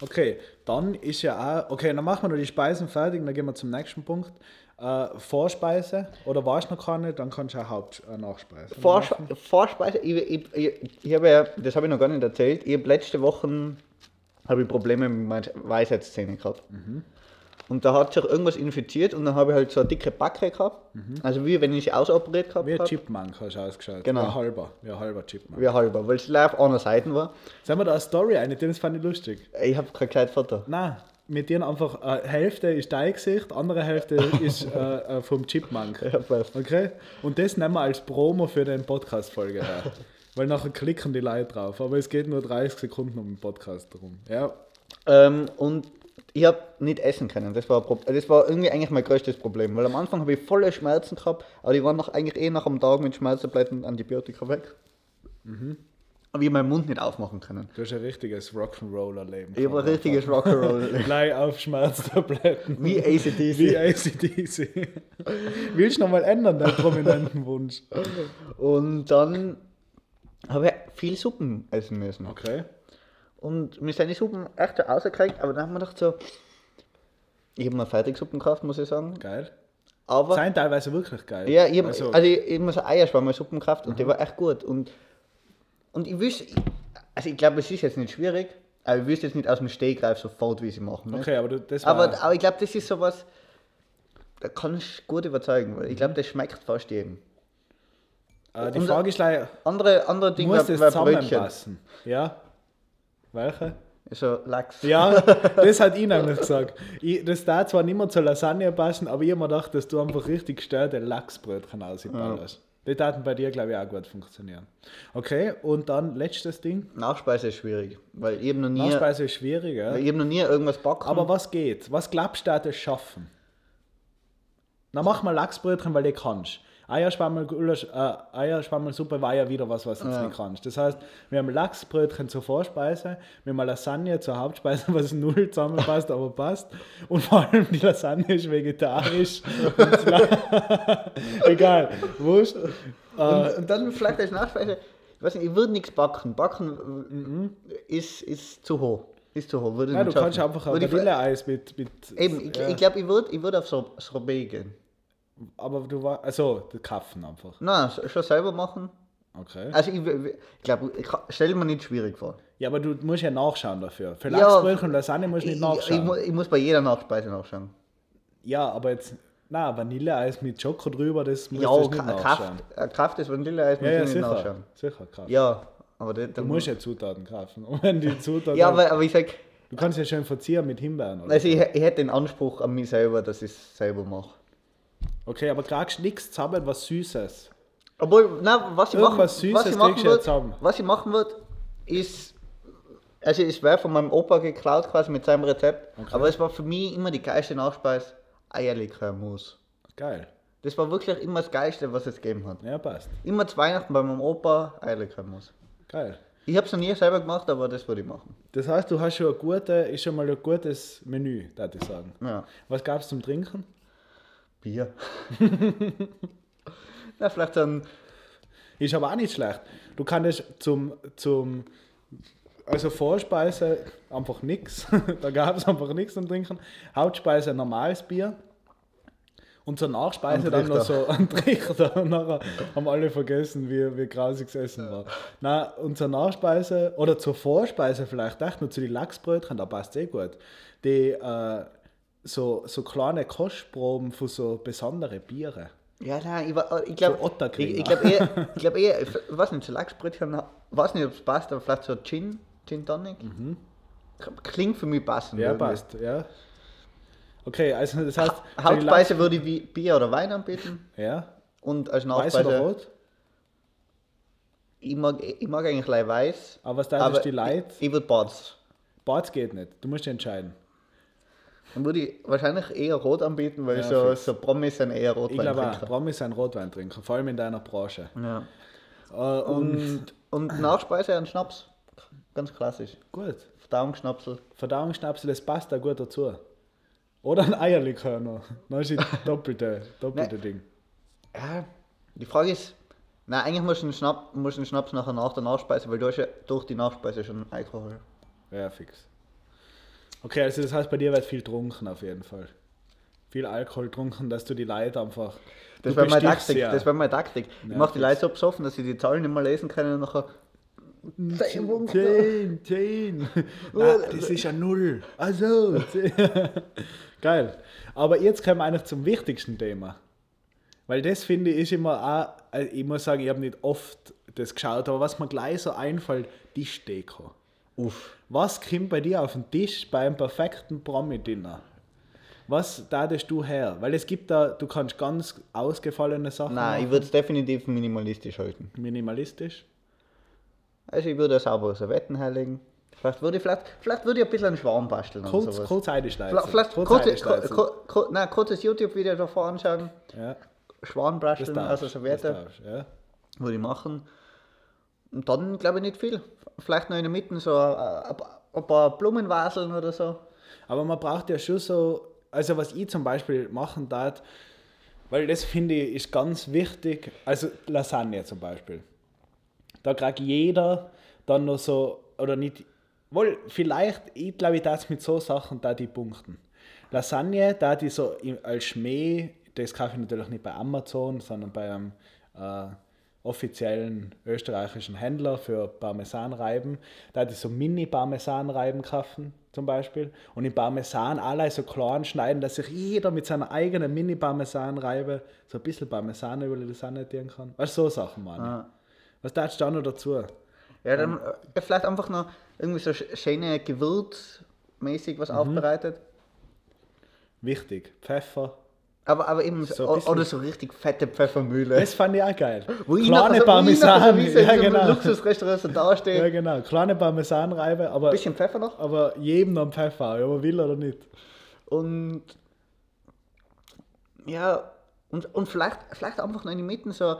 Okay, dann ist ja auch. Okay, dann machen wir noch die Speisen fertig und dann gehen wir zum nächsten Punkt. Äh, Vorspeise oder warst noch keine, dann kannst du auch Haupt äh, Nachspeise. Vorspe Vorspeise, ich, ich, ich, ich habe ja, das habe ich noch gar nicht erzählt, ich habe letzte Woche habe ich Probleme mit meinen Weisheitszähnen gehabt. Und da hat sich irgendwas infiziert und dann habe ich halt so eine dicke Backe gehabt. Also wie wenn ich sie ausoperiert gehabt Wie ein habe. Chipmunk hast du ausgeschaut. Genau. Wie halber. Wie ein halber Chipmunk. Wie ein halber, weil es live an der Seite war. Sagen wir da eine Story ein, das fand ich lustig. Ich habe kein kleines Foto. Nein, mit denen einfach äh, Hälfte ist dein Gesicht, andere Hälfte ist äh, äh, vom Chipmunk. Ja, passt. Okay? Und das nehmen wir als Promo für den Podcast-Folge her. Weil nachher klicken die Leute drauf. Aber es geht nur 30 Sekunden um den Podcast drum. Ja. Ähm, und ich habe nicht essen können. Das war, das war irgendwie eigentlich mein größtes Problem. Weil am Anfang habe ich volle Schmerzen gehabt, aber die waren noch eigentlich eh nach einem Tag mit Schmerztabletten und Antibiotika weg. Aber ich habe meinen Mund nicht aufmachen können. Du hast ein richtiges Rock'n'Roller-Leben. Ich habe ein richtiges Rock'n'Roll. Gleich auf Schmerztabletten. Wie ACDC. Wie ACDC. Willst du nochmal ändern, deinen prominenten Wunsch? Und dann habe ich viel Suppen essen müssen. Okay. Und mir sind die Suppen echt so rausgekriegt, aber dann haben wir gedacht so, ich habe mal Fertigsuppen gekauft, muss ich sagen. Geil. Aber, Seien teilweise wirklich geil. ja, ich hab, also, also, ich, ich habe mir so Eierschwammersuppen gekauft und die war echt gut. Und, und ich wüsste, also ich glaube, es ist jetzt nicht schwierig, aber ich wüsste jetzt nicht aus dem Stegreif sofort, wie sie machen. Ne? okay, aber du, das war... Aber, aber ich glaube, das ist sowas, da kann ich gut überzeugen, weil ich glaube, das schmeckt fast jedem. äh, die Frage ist leider, Andere, andere Dinge muss das zusammenpassen? Ja? Welche? So Lachs. Ja, das hat ich nämlich gesagt. Ich, das da zwar nicht mehr zur Lasagne passen, aber ich habe mir gedacht, dass du einfach richtig gestörte Lachsbrötchen ausballerst. Die taten bei dir, glaube ich, auch gut funktionieren. Okay, und dann letztes Ding. Nachspeise ist schwierig, weil habe noch nie, Nachspeise ist schwierig, ja. weil ich hab noch nie irgendwas backen. Aber was geht? Was glaubst du, dass das schaffen? Na, mach mal Lachsbrötchen, weil du kannst. Eierschwammel, Gulasch, äh, Eierschwammelsuppe war ja wieder was, was du jetzt nicht kannst. Das heißt, wir haben Lachsbrötchen zur Vorspeise, wir haben Lasagne zur Hauptspeise, was null zusammenpasst, aber passt. Und vor allem die Lasagne ist vegetarisch. Und Egal, wurscht. Äh, und, und dann vielleicht als Nachspeise, ich weiß nicht, ich würde nichts backen. Backen Mhm. ist, ist zu hoch. Ist zu hoch, würde Ja, du nicht kannst schaffen. einfach ein Vanilleeis mit. mit Eben, ich, ja. ich glaube, ich würde ich würd auf so Sorbet gehen. Aber du war. Also, der Kaffen einfach. Nein, sch- schon selber machen. Okay. Also ich, ich glaube, ich stelle mir nicht schwierig vor. Ja, aber du musst ja nachschauen dafür. Für Ja, Lachsbrötchen und Lasagne musst du Ich, nicht ich, ich, nachschauen. mu- ich muss bei jeder Nachspeise nachschauen. Ja, aber jetzt. Na, Vanilleeis mit Schoko drüber, das musst Ja, du nicht nachschauen. Kraft, äh, Kraft ist Vanilleeis, muss Ja, ja, ich nicht sicher. nachschauen. Sicher, Kraft. Ja, aber das, Du musst ja Zutaten kaufen. Und wenn die Zutaten. Ja, aber, aber ich sag, du kannst ja schön verzieren mit Himbeeren. Oder? also ich, ich hätte den Anspruch an mich selber, dass ich es selber mache. Okay, aber kriegst nichts zusammen, was Süßes. Obwohl, na, was ich machen, Irgendwas Süßes was ich machen kriegst du würde, zusammen. was ich machen würde, ist, also es wäre von meinem Opa geklaut quasi mit seinem Rezept, Okay. aber es war für mich immer die geilste Nachspeise, Eierlikörmus. Geil. Das war wirklich immer das Geilste, was es gegeben hat. Ja, passt. Immer zu Weihnachten bei meinem Opa Eierlikörmus. Geil. Ich habe es noch nie selber gemacht, aber das würde ich machen. Das heißt, du hast schon ein gute, ist schon mal ein gutes Menü, würde ich sagen. Ja. Was gab es zum Trinken? Bier. Na, vielleicht ein, Ist aber auch nicht schlecht. Du kannst zum, zum also Vorspeise einfach nichts. da gab es einfach nichts zum Trinken. Hauptspeise ein normales Bier. Und zur Nachspeise dann noch so ein Trichter. Und nachher haben alle vergessen, wie, wie grausiges Essen war. Nein, und zur Nachspeise oder zur Vorspeise vielleicht echt nur zu den Lachsbrötchen, da passt eh gut. Die äh, so, so kleine Kostproben von so besonderen Bieren. ja, nein, ich, war- ich glaube, So ich, ich glaube eher, ich glaube eher, ich weiß nicht, so Lachsbrötchen, weiß nicht, ob es passt, aber vielleicht so Gin, Gin Tonic. Klingt für mich passend. Ja, irgendwie. passt, ja. Okay, also das heißt. die Hauptspeise würde ich wie Bier oder Wein anbieten Ja. und als Weiß oder Nachspeise, rot? ich mag, ich mag eigentlich gleich weiß, Aber was da ist die Leute? ich, ich würde Bads. Bart geht nicht. Du musst dich entscheiden. Dann würde ich wahrscheinlich eher rot anbieten, weil Ja, so, fix. so Promis sind eher Ich glaube auch, Rotwein Promis sind Rotweintrinker, vor allem in deiner Branche. Ja. Äh, und Und, und Nachspeise ein Schnaps. Ganz klassisch. gut, Verdauungsschnapsel. Verdauungsschnapsel, das passt da gut dazu. Oder ein Eierlikör noch. Dann ist das doppelte, doppelte Ding. Ja, die Frage ist, nein, eigentlich musst du einen, Schnapp, musst du einen Schnaps nachher nach der Nachspeise, weil du hast ja durch die Nachspeise schon Alkohol. Ja, fix. Okay, also das heißt, bei dir wird viel trunken auf jeden Fall. Viel Alkohol trunken, dass du die Leute einfach. Das wäre meine Taktik. ja. Das wäre meine Taktik. Ja, ich mache die. Leute so besoffen, dass sie die Zahlen nicht mehr lesen können und nachher. Zehn Punkte. Zehn, zehn. Nein, das ist ja null. Also. zehn. Geil. Aber jetzt kommen wir eigentlich zum wichtigsten Thema. Weil das finde ich ist immer auch, also ich muss sagen, ich habe nicht oft das geschaut, aber was mir gleich so einfällt, Tischdeko. Uff. Was kommt bei dir auf den Tisch beim perfekten Promi-Dinner? Was dadest du her? Weil es gibt da, du kannst ganz ausgefallene Sachen Nein, ich machen. würde es definitiv minimalistisch halten. Minimalistisch. Also ich würde saubere Servetten herlegen. Vielleicht würde ich, vielleicht, vielleicht würde ich ein bisschen einen Schwarm basteln oder Kurz, sowas. kurz. Vielleicht, kurz kurze, einschleifen. kur, kur, nein, kurzes YouTube-Video davor anschauen. Ja, Schwan das basteln, also Serviette. ja. würde ich machen. Und dann glaube ich nicht viel. Vielleicht noch in der Mitte so ein, ein, paar Blumenvaseln oder so. Aber man braucht ja schon so, also was ich zum Beispiel machen darf, weil das finde ich ist ganz wichtig, also Lasagne zum Beispiel. Da kriegt jeder dann noch so, oder nicht, wohl vielleicht, ich glaube, ich darf mit so Sachen da die punkten. Lasagne, da die so als Schmäh, das kaufe ich natürlich nicht bei Amazon, sondern bei einem äh, offiziellen österreichischen Händler für Parmesanreiben. Da die so Mini-Parmesanreiben kaufen, zum Beispiel. Und in Parmesan alle so klein schneiden, dass sich jeder mit seiner eigenen Mini-Parmesanreibe so ein bisschen Parmesan über die Lasagne tun kann. Weißt du, so Sachen, Mann. Ah. Was darfst du da noch dazu? Ja, dann äh, vielleicht einfach noch irgendwie so sch- schöne Gewürzmäßig Mhm. was aufbereitet. Wichtig. Pfeffer. Aber, aber eben So oder so richtig fette Pfeffermühle. Das fand ich auch geil. Wo ich Kleine nachher so- Parmesan. wie Ja, genau. Luxusrestaurant so dastehe. Ja, genau. Kleine Parmesanreibe, aber, Bisschen Pfeffer noch. aber jedem noch Pfeffer, ob er will oder nicht. Und ja, und, und vielleicht, vielleicht einfach noch in die Mitte so,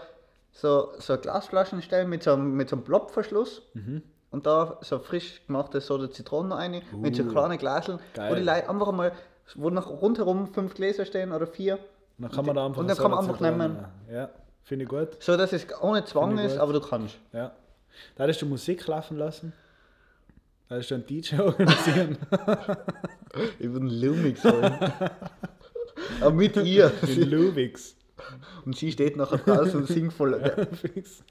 so, so Glasflaschen stellen mit so, einem- mit so einem Plopverschluss. Mhm. Und da so frisch gemachte Soda Zitronen noch rein, mit so kleinen Glaseln, wo Uh. Die Leute einfach mal, wo noch rundherum fünf Gläser stehen oder vier, Dann kann man da einfach Und dann so kann man einfach nehmen. Ja, finde ich gut. so dass es ohne Zwang ist, aber du kannst. Ja. Da hättest du Musik laufen lassen. Kannst du einen DJ organisieren? Ich würde einen Lumix holen. Aber mit ihr. Den Lubix. Und sie steht nachher draußen und singt voll. Fix.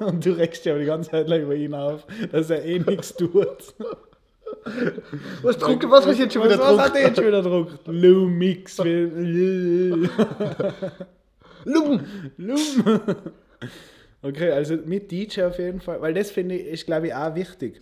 Und du regst dich aber die ganze Zeit lang über ihn auf, dass er eh nichts tut. Was drucke, was hast du jetzt schon wieder was, was hat druckt? er jetzt schon wieder gedruckt? Lumix. Lum. Lum! Okay, also mit DJ auf jeden Fall, weil das finde ich, ist glaube ich auch wichtig.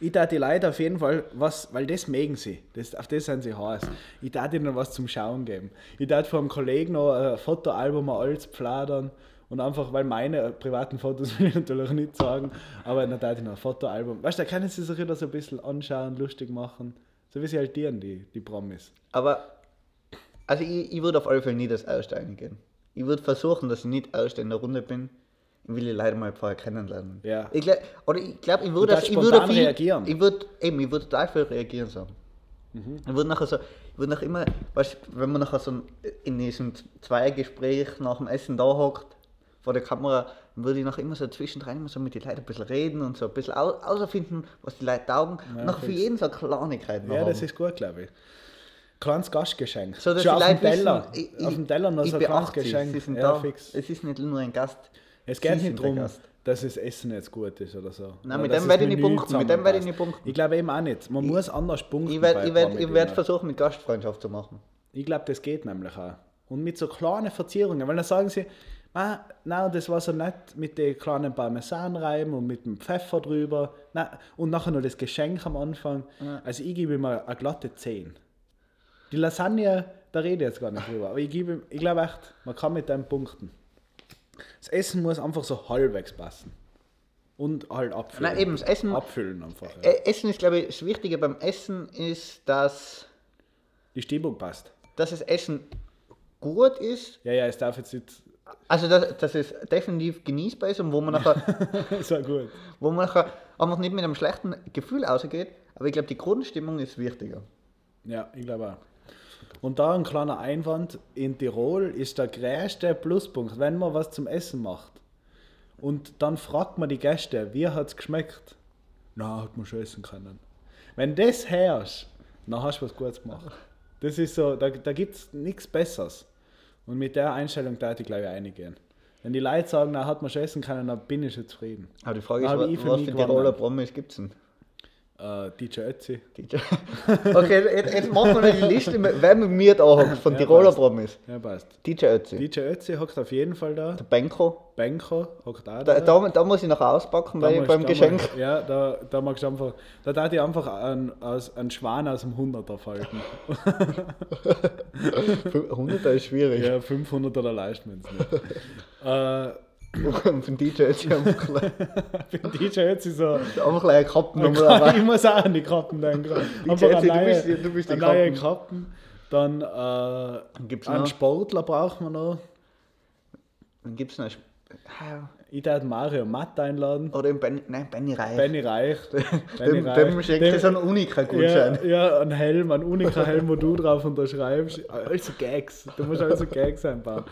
Ich darf die Leute auf jeden Fall was, weil das mögen sie, das, auf das sind sie heiß. Ich darf ihnen was zum Schauen geben. Ich darf von einem Kollegen noch ein Fotoalbum alles pfladern und einfach, weil meine privaten Fotos will ich natürlich nicht sagen, aber dann darf ich noch ein Fotoalbum. Weißt du, da können sie sich wieder so ein bisschen anschauen, lustig machen. So wie sie halt dienen, die, die Promis. Aber, also ich, ich würde auf alle Fälle nie das Aussteigen gehen. Ich würde versuchen, dass ich nicht erst in der Runde bin. Ich will die Leute mal vorher kennenlernen. Ja. Ich glaub, oder ich glaube, ich würde, ich würde viel, reagieren. Ich würde, eben, ich würde total viel reagieren so. Mhm. Ich würde nachher so, ich würde nachher immer, weißt, wenn man nachher so in diesem Zweiergespräch nach dem Essen da hockt, vor der Kamera, dann würde ich nachher immer so zwischendrin immer so mit den Leuten ein bisschen reden und so ein bisschen au außerfinden, was die Leute taugen. Ja, und nachher für jeden so eine Kleinigkeit noch Ja, das haben. ist gut, glaube ich. Kleines Gastgeschenk. So, dass Schon die auf dem Leute wissen, Teller. ich- auf dem Teller noch ich so ein kleines Geschenk. Sie ja, da. fix. Es ist nicht nur ein Gast. Es geht nicht darum, dass das Essen jetzt gut ist oder so. Nein, mit dem das werde ich nicht Menü punkten, mit dem werde ich nicht punkten. Ich glaube eben auch nicht. Man muss anders punkten. Ich werde ich werd, ich werd versuchen, mit Gastfreundschaft zu machen. Ich glaube, das geht nämlich auch. Und mit so kleinen Verzierungen, weil dann sagen sie, ah, nein, das war so nett mit den kleinen Parmesanreiben und mit dem Pfeffer drüber. Nein, und nachher noch das Geschenk am Anfang. Also ich gebe ihm mal eine glatte 10. Die Lasagne, da rede ich jetzt gar nicht drüber. Aber ich, gebe, ihm- ich glaube echt, man kann mit dem punkten. Das Essen muss einfach so halbwegs passen. Und halt abfüllen. Nein, eben, das Essen- Abfüllen einfach. Ja. Ä- Essen ist, glaube ich, das Wichtige beim Essen ist, dass, Die Stimmung passt. dass das Essen gut ist, Ja, ja, es darf jetzt nicht also dass, dass es definitiv genießbar ist und wo man nachher, so gut. wo man nachher einfach nicht mit einem schlechten Gefühl ausgeht. Aber ich glaube, die Grundstimmung ist wichtiger. Ja, ich glaube auch. Und da ein kleiner Einwand, in Tirol ist der größte Pluspunkt, wenn man was zum Essen macht. Und dann fragt man die Gäste, wie hat es geschmeckt? Na, hat man schon essen können. Wenn das herrscht, dann hast du was Gutes gemacht. Das ist so, da, da gibt es nichts Besseres. Und mit der Einstellung da ich glaube ich eingehen. Wenn die Leute sagen, na, hat man schon essen können, dann bin ich schon zufrieden. Aber die Frage Da ist, was, was für. Tiroler Promis gibt es denn? Äh, DJ Ötzi. DJ. Okay, jetzt, jetzt machen wir die Liste, wer mit mir da hockt, von Ja, Tiroler passt. Promis. Ja, passt. DJ Ötzi. DJ Ötzi hockt auf jeden Fall da. Der Benko. Benko hockt auch Da, da, da muss ich noch auspacken Da bei, magst- beim da Geschenk. magst- ja, da, da magst du einfach, da darf ich einfach einen, aus, einen Schwan aus dem 100er falten. 100 ist schwierig. Ja, 500 oder leisten wir uns nicht. äh, Von DJ Ötzi einfach gleich für DJ jetzt ist so, einfach gleich eine Kappennummer ich muss auch an die Kappen denken. Ötzi, eine du bist du bist die Kappen. Kappen. Dann äh, Gibt's einen noch? Sportler braucht man noch. Dann gibt es noch. Ich darf Mario Matt einladen. Oder den Benny, nein, Benny Reich. Benny Reich. Benny dem, dem schenkt Dem- es einen Unika-Gutschein. Ja, ja, ein Helm, ein Unika-Helm, wo du drauf unterschreibst. Also Gags. Du musst also Gags einbauen.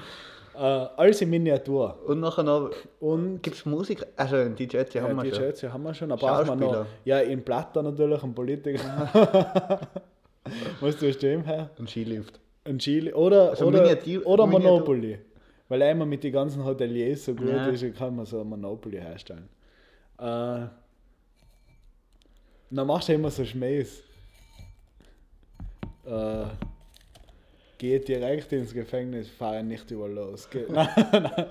Äh, alles in Miniatur. Und nachher noch Und gibt es Musik. Also einen DJ Ötzi haben ja, wir die schon. Shirts haben wir schon. Man noch. Ja, in Platter natürlich, ein Politiker. Was tust du dem her? Ein Skilift. Ein Chili. Oder, Also oder, Miniatur- oder Miniatur- Monopoly. Weil er immer mit den ganzen Hoteliers so gut Ja. ist, kann man so ein Monopoly herstellen. Äh, dann machst du immer so Schmähs. Äh, geht direkt ins Gefängnis, fahr nicht über los. Ge nein, nein,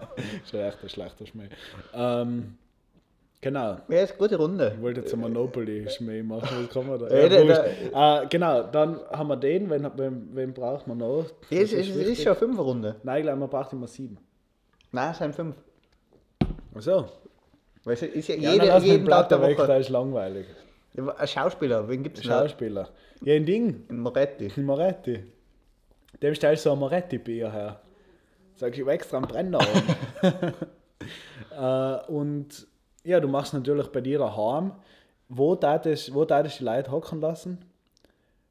schlechter, schlechter Schmäh. Ähm, genau. Ja, ist eine gute Runde. Ich wollte jetzt ein Monopoly-Schmäh machen, was kann man da? Ja, wurscht. äh, genau, dann haben wir den, wen, wen, wen braucht man noch? Das es ist wichtig. schon eine Fünferrunde. Nein, ich glaube, man braucht immer sieben. Nein, es sind fünf. Achso. Weil es ist ja, Ja, jede, dann lass jeden den Tag der Platter weg, Woche. der ist langweilig. Ein Schauspieler, wen gibt es noch? Schauspieler. Ja, ein Ding, Ein Moretti. ein Moretti. Dem stellst du ein Moretti-Bier her. Sag ich, ich extra einen Brenner äh, und ja, du machst natürlich bei dir daheim. Wo darfst wo du die Leute hocken lassen?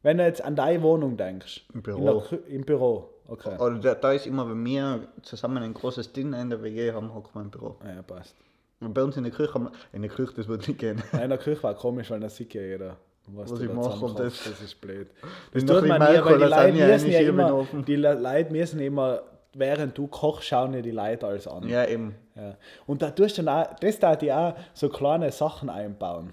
Wenn du jetzt an deine Wohnung denkst. Im Büro. In der Im Büro, okay. Oder da, da ist immer, wenn wir zusammen ein großes Dinner in der WG haben, hocken wir im Büro. Ja, passt. Bei uns in der Küche haben wir, in der Küche, das wird nicht gehen. Nein, in der Küche war komisch, weil das sieht ja jeder. Was, Was ich mache, zusammenkochst, das- das ist blöd. Das tut man nie, weil die Leute müssen ja immer, die Le- Leute müssen immer, während du kochst, schauen ja die Leute alles an. Ja, eben. Ja. Und da tust du dann auch, das da die auch so kleine Sachen einbauen.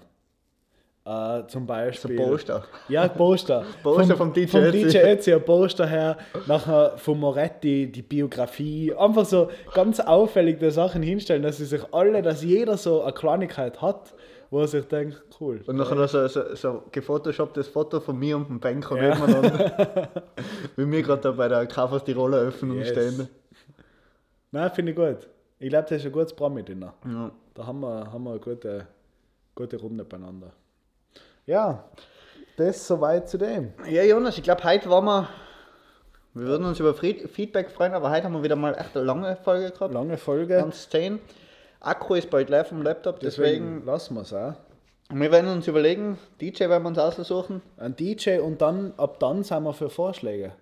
Äh, zum So Beispiel. Poster. Ja, Poster. Poster vom DJ Vom. DJ Ötzi, ein Poster her. Nachher von Moretti die Biografie. Einfach so ganz auffällige Sachen hinstellen, dass sie sich alle, dass jeder so eine Kleinigkeit hat, wo er sich denkt, cool. Und nachher noch so, so, so gefotoshopptes Foto von mir und dem Banker Ja. nebeneinander. Wie wir gerade da bei der Kaufhaus Tiroler Öffnung Yes. stehen. Nein, finde ich gut. Ich glaube, das ist ein gutes Promi-Dinner. Ja. Da haben wir, haben wir eine gute, gute Runde beieinander. Ja, das soweit zu dem. ja, Jonas, ich glaube, heute waren wir. Wir würden uns über Feedback freuen, aber heute haben wir wieder mal echt eine lange Folge gehabt. Lange Folge. Ganz 10. Akku ist bald leer vom Laptop, deswegen. Deswegen lassen wir es auch. Wir werden uns überlegen, DJ werden wir uns aussuchen. Ein DJ und dann, ab dann sind wir für Vorschläge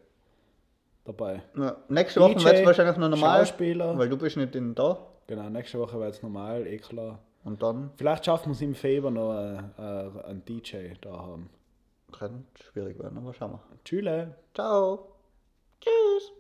dabei. Ja, nächste Woche wird es wahrscheinlich noch normal, Schauspieler. weil du bist nicht in da. Genau, nächste Woche wird es normal, eh klar. Und dann Vielleicht schaffen wir es im Februar noch äh, äh, einen DJ da haben. kann es schwierig werden, aber schauen wir. Tschüss. Ciao. Tschüss.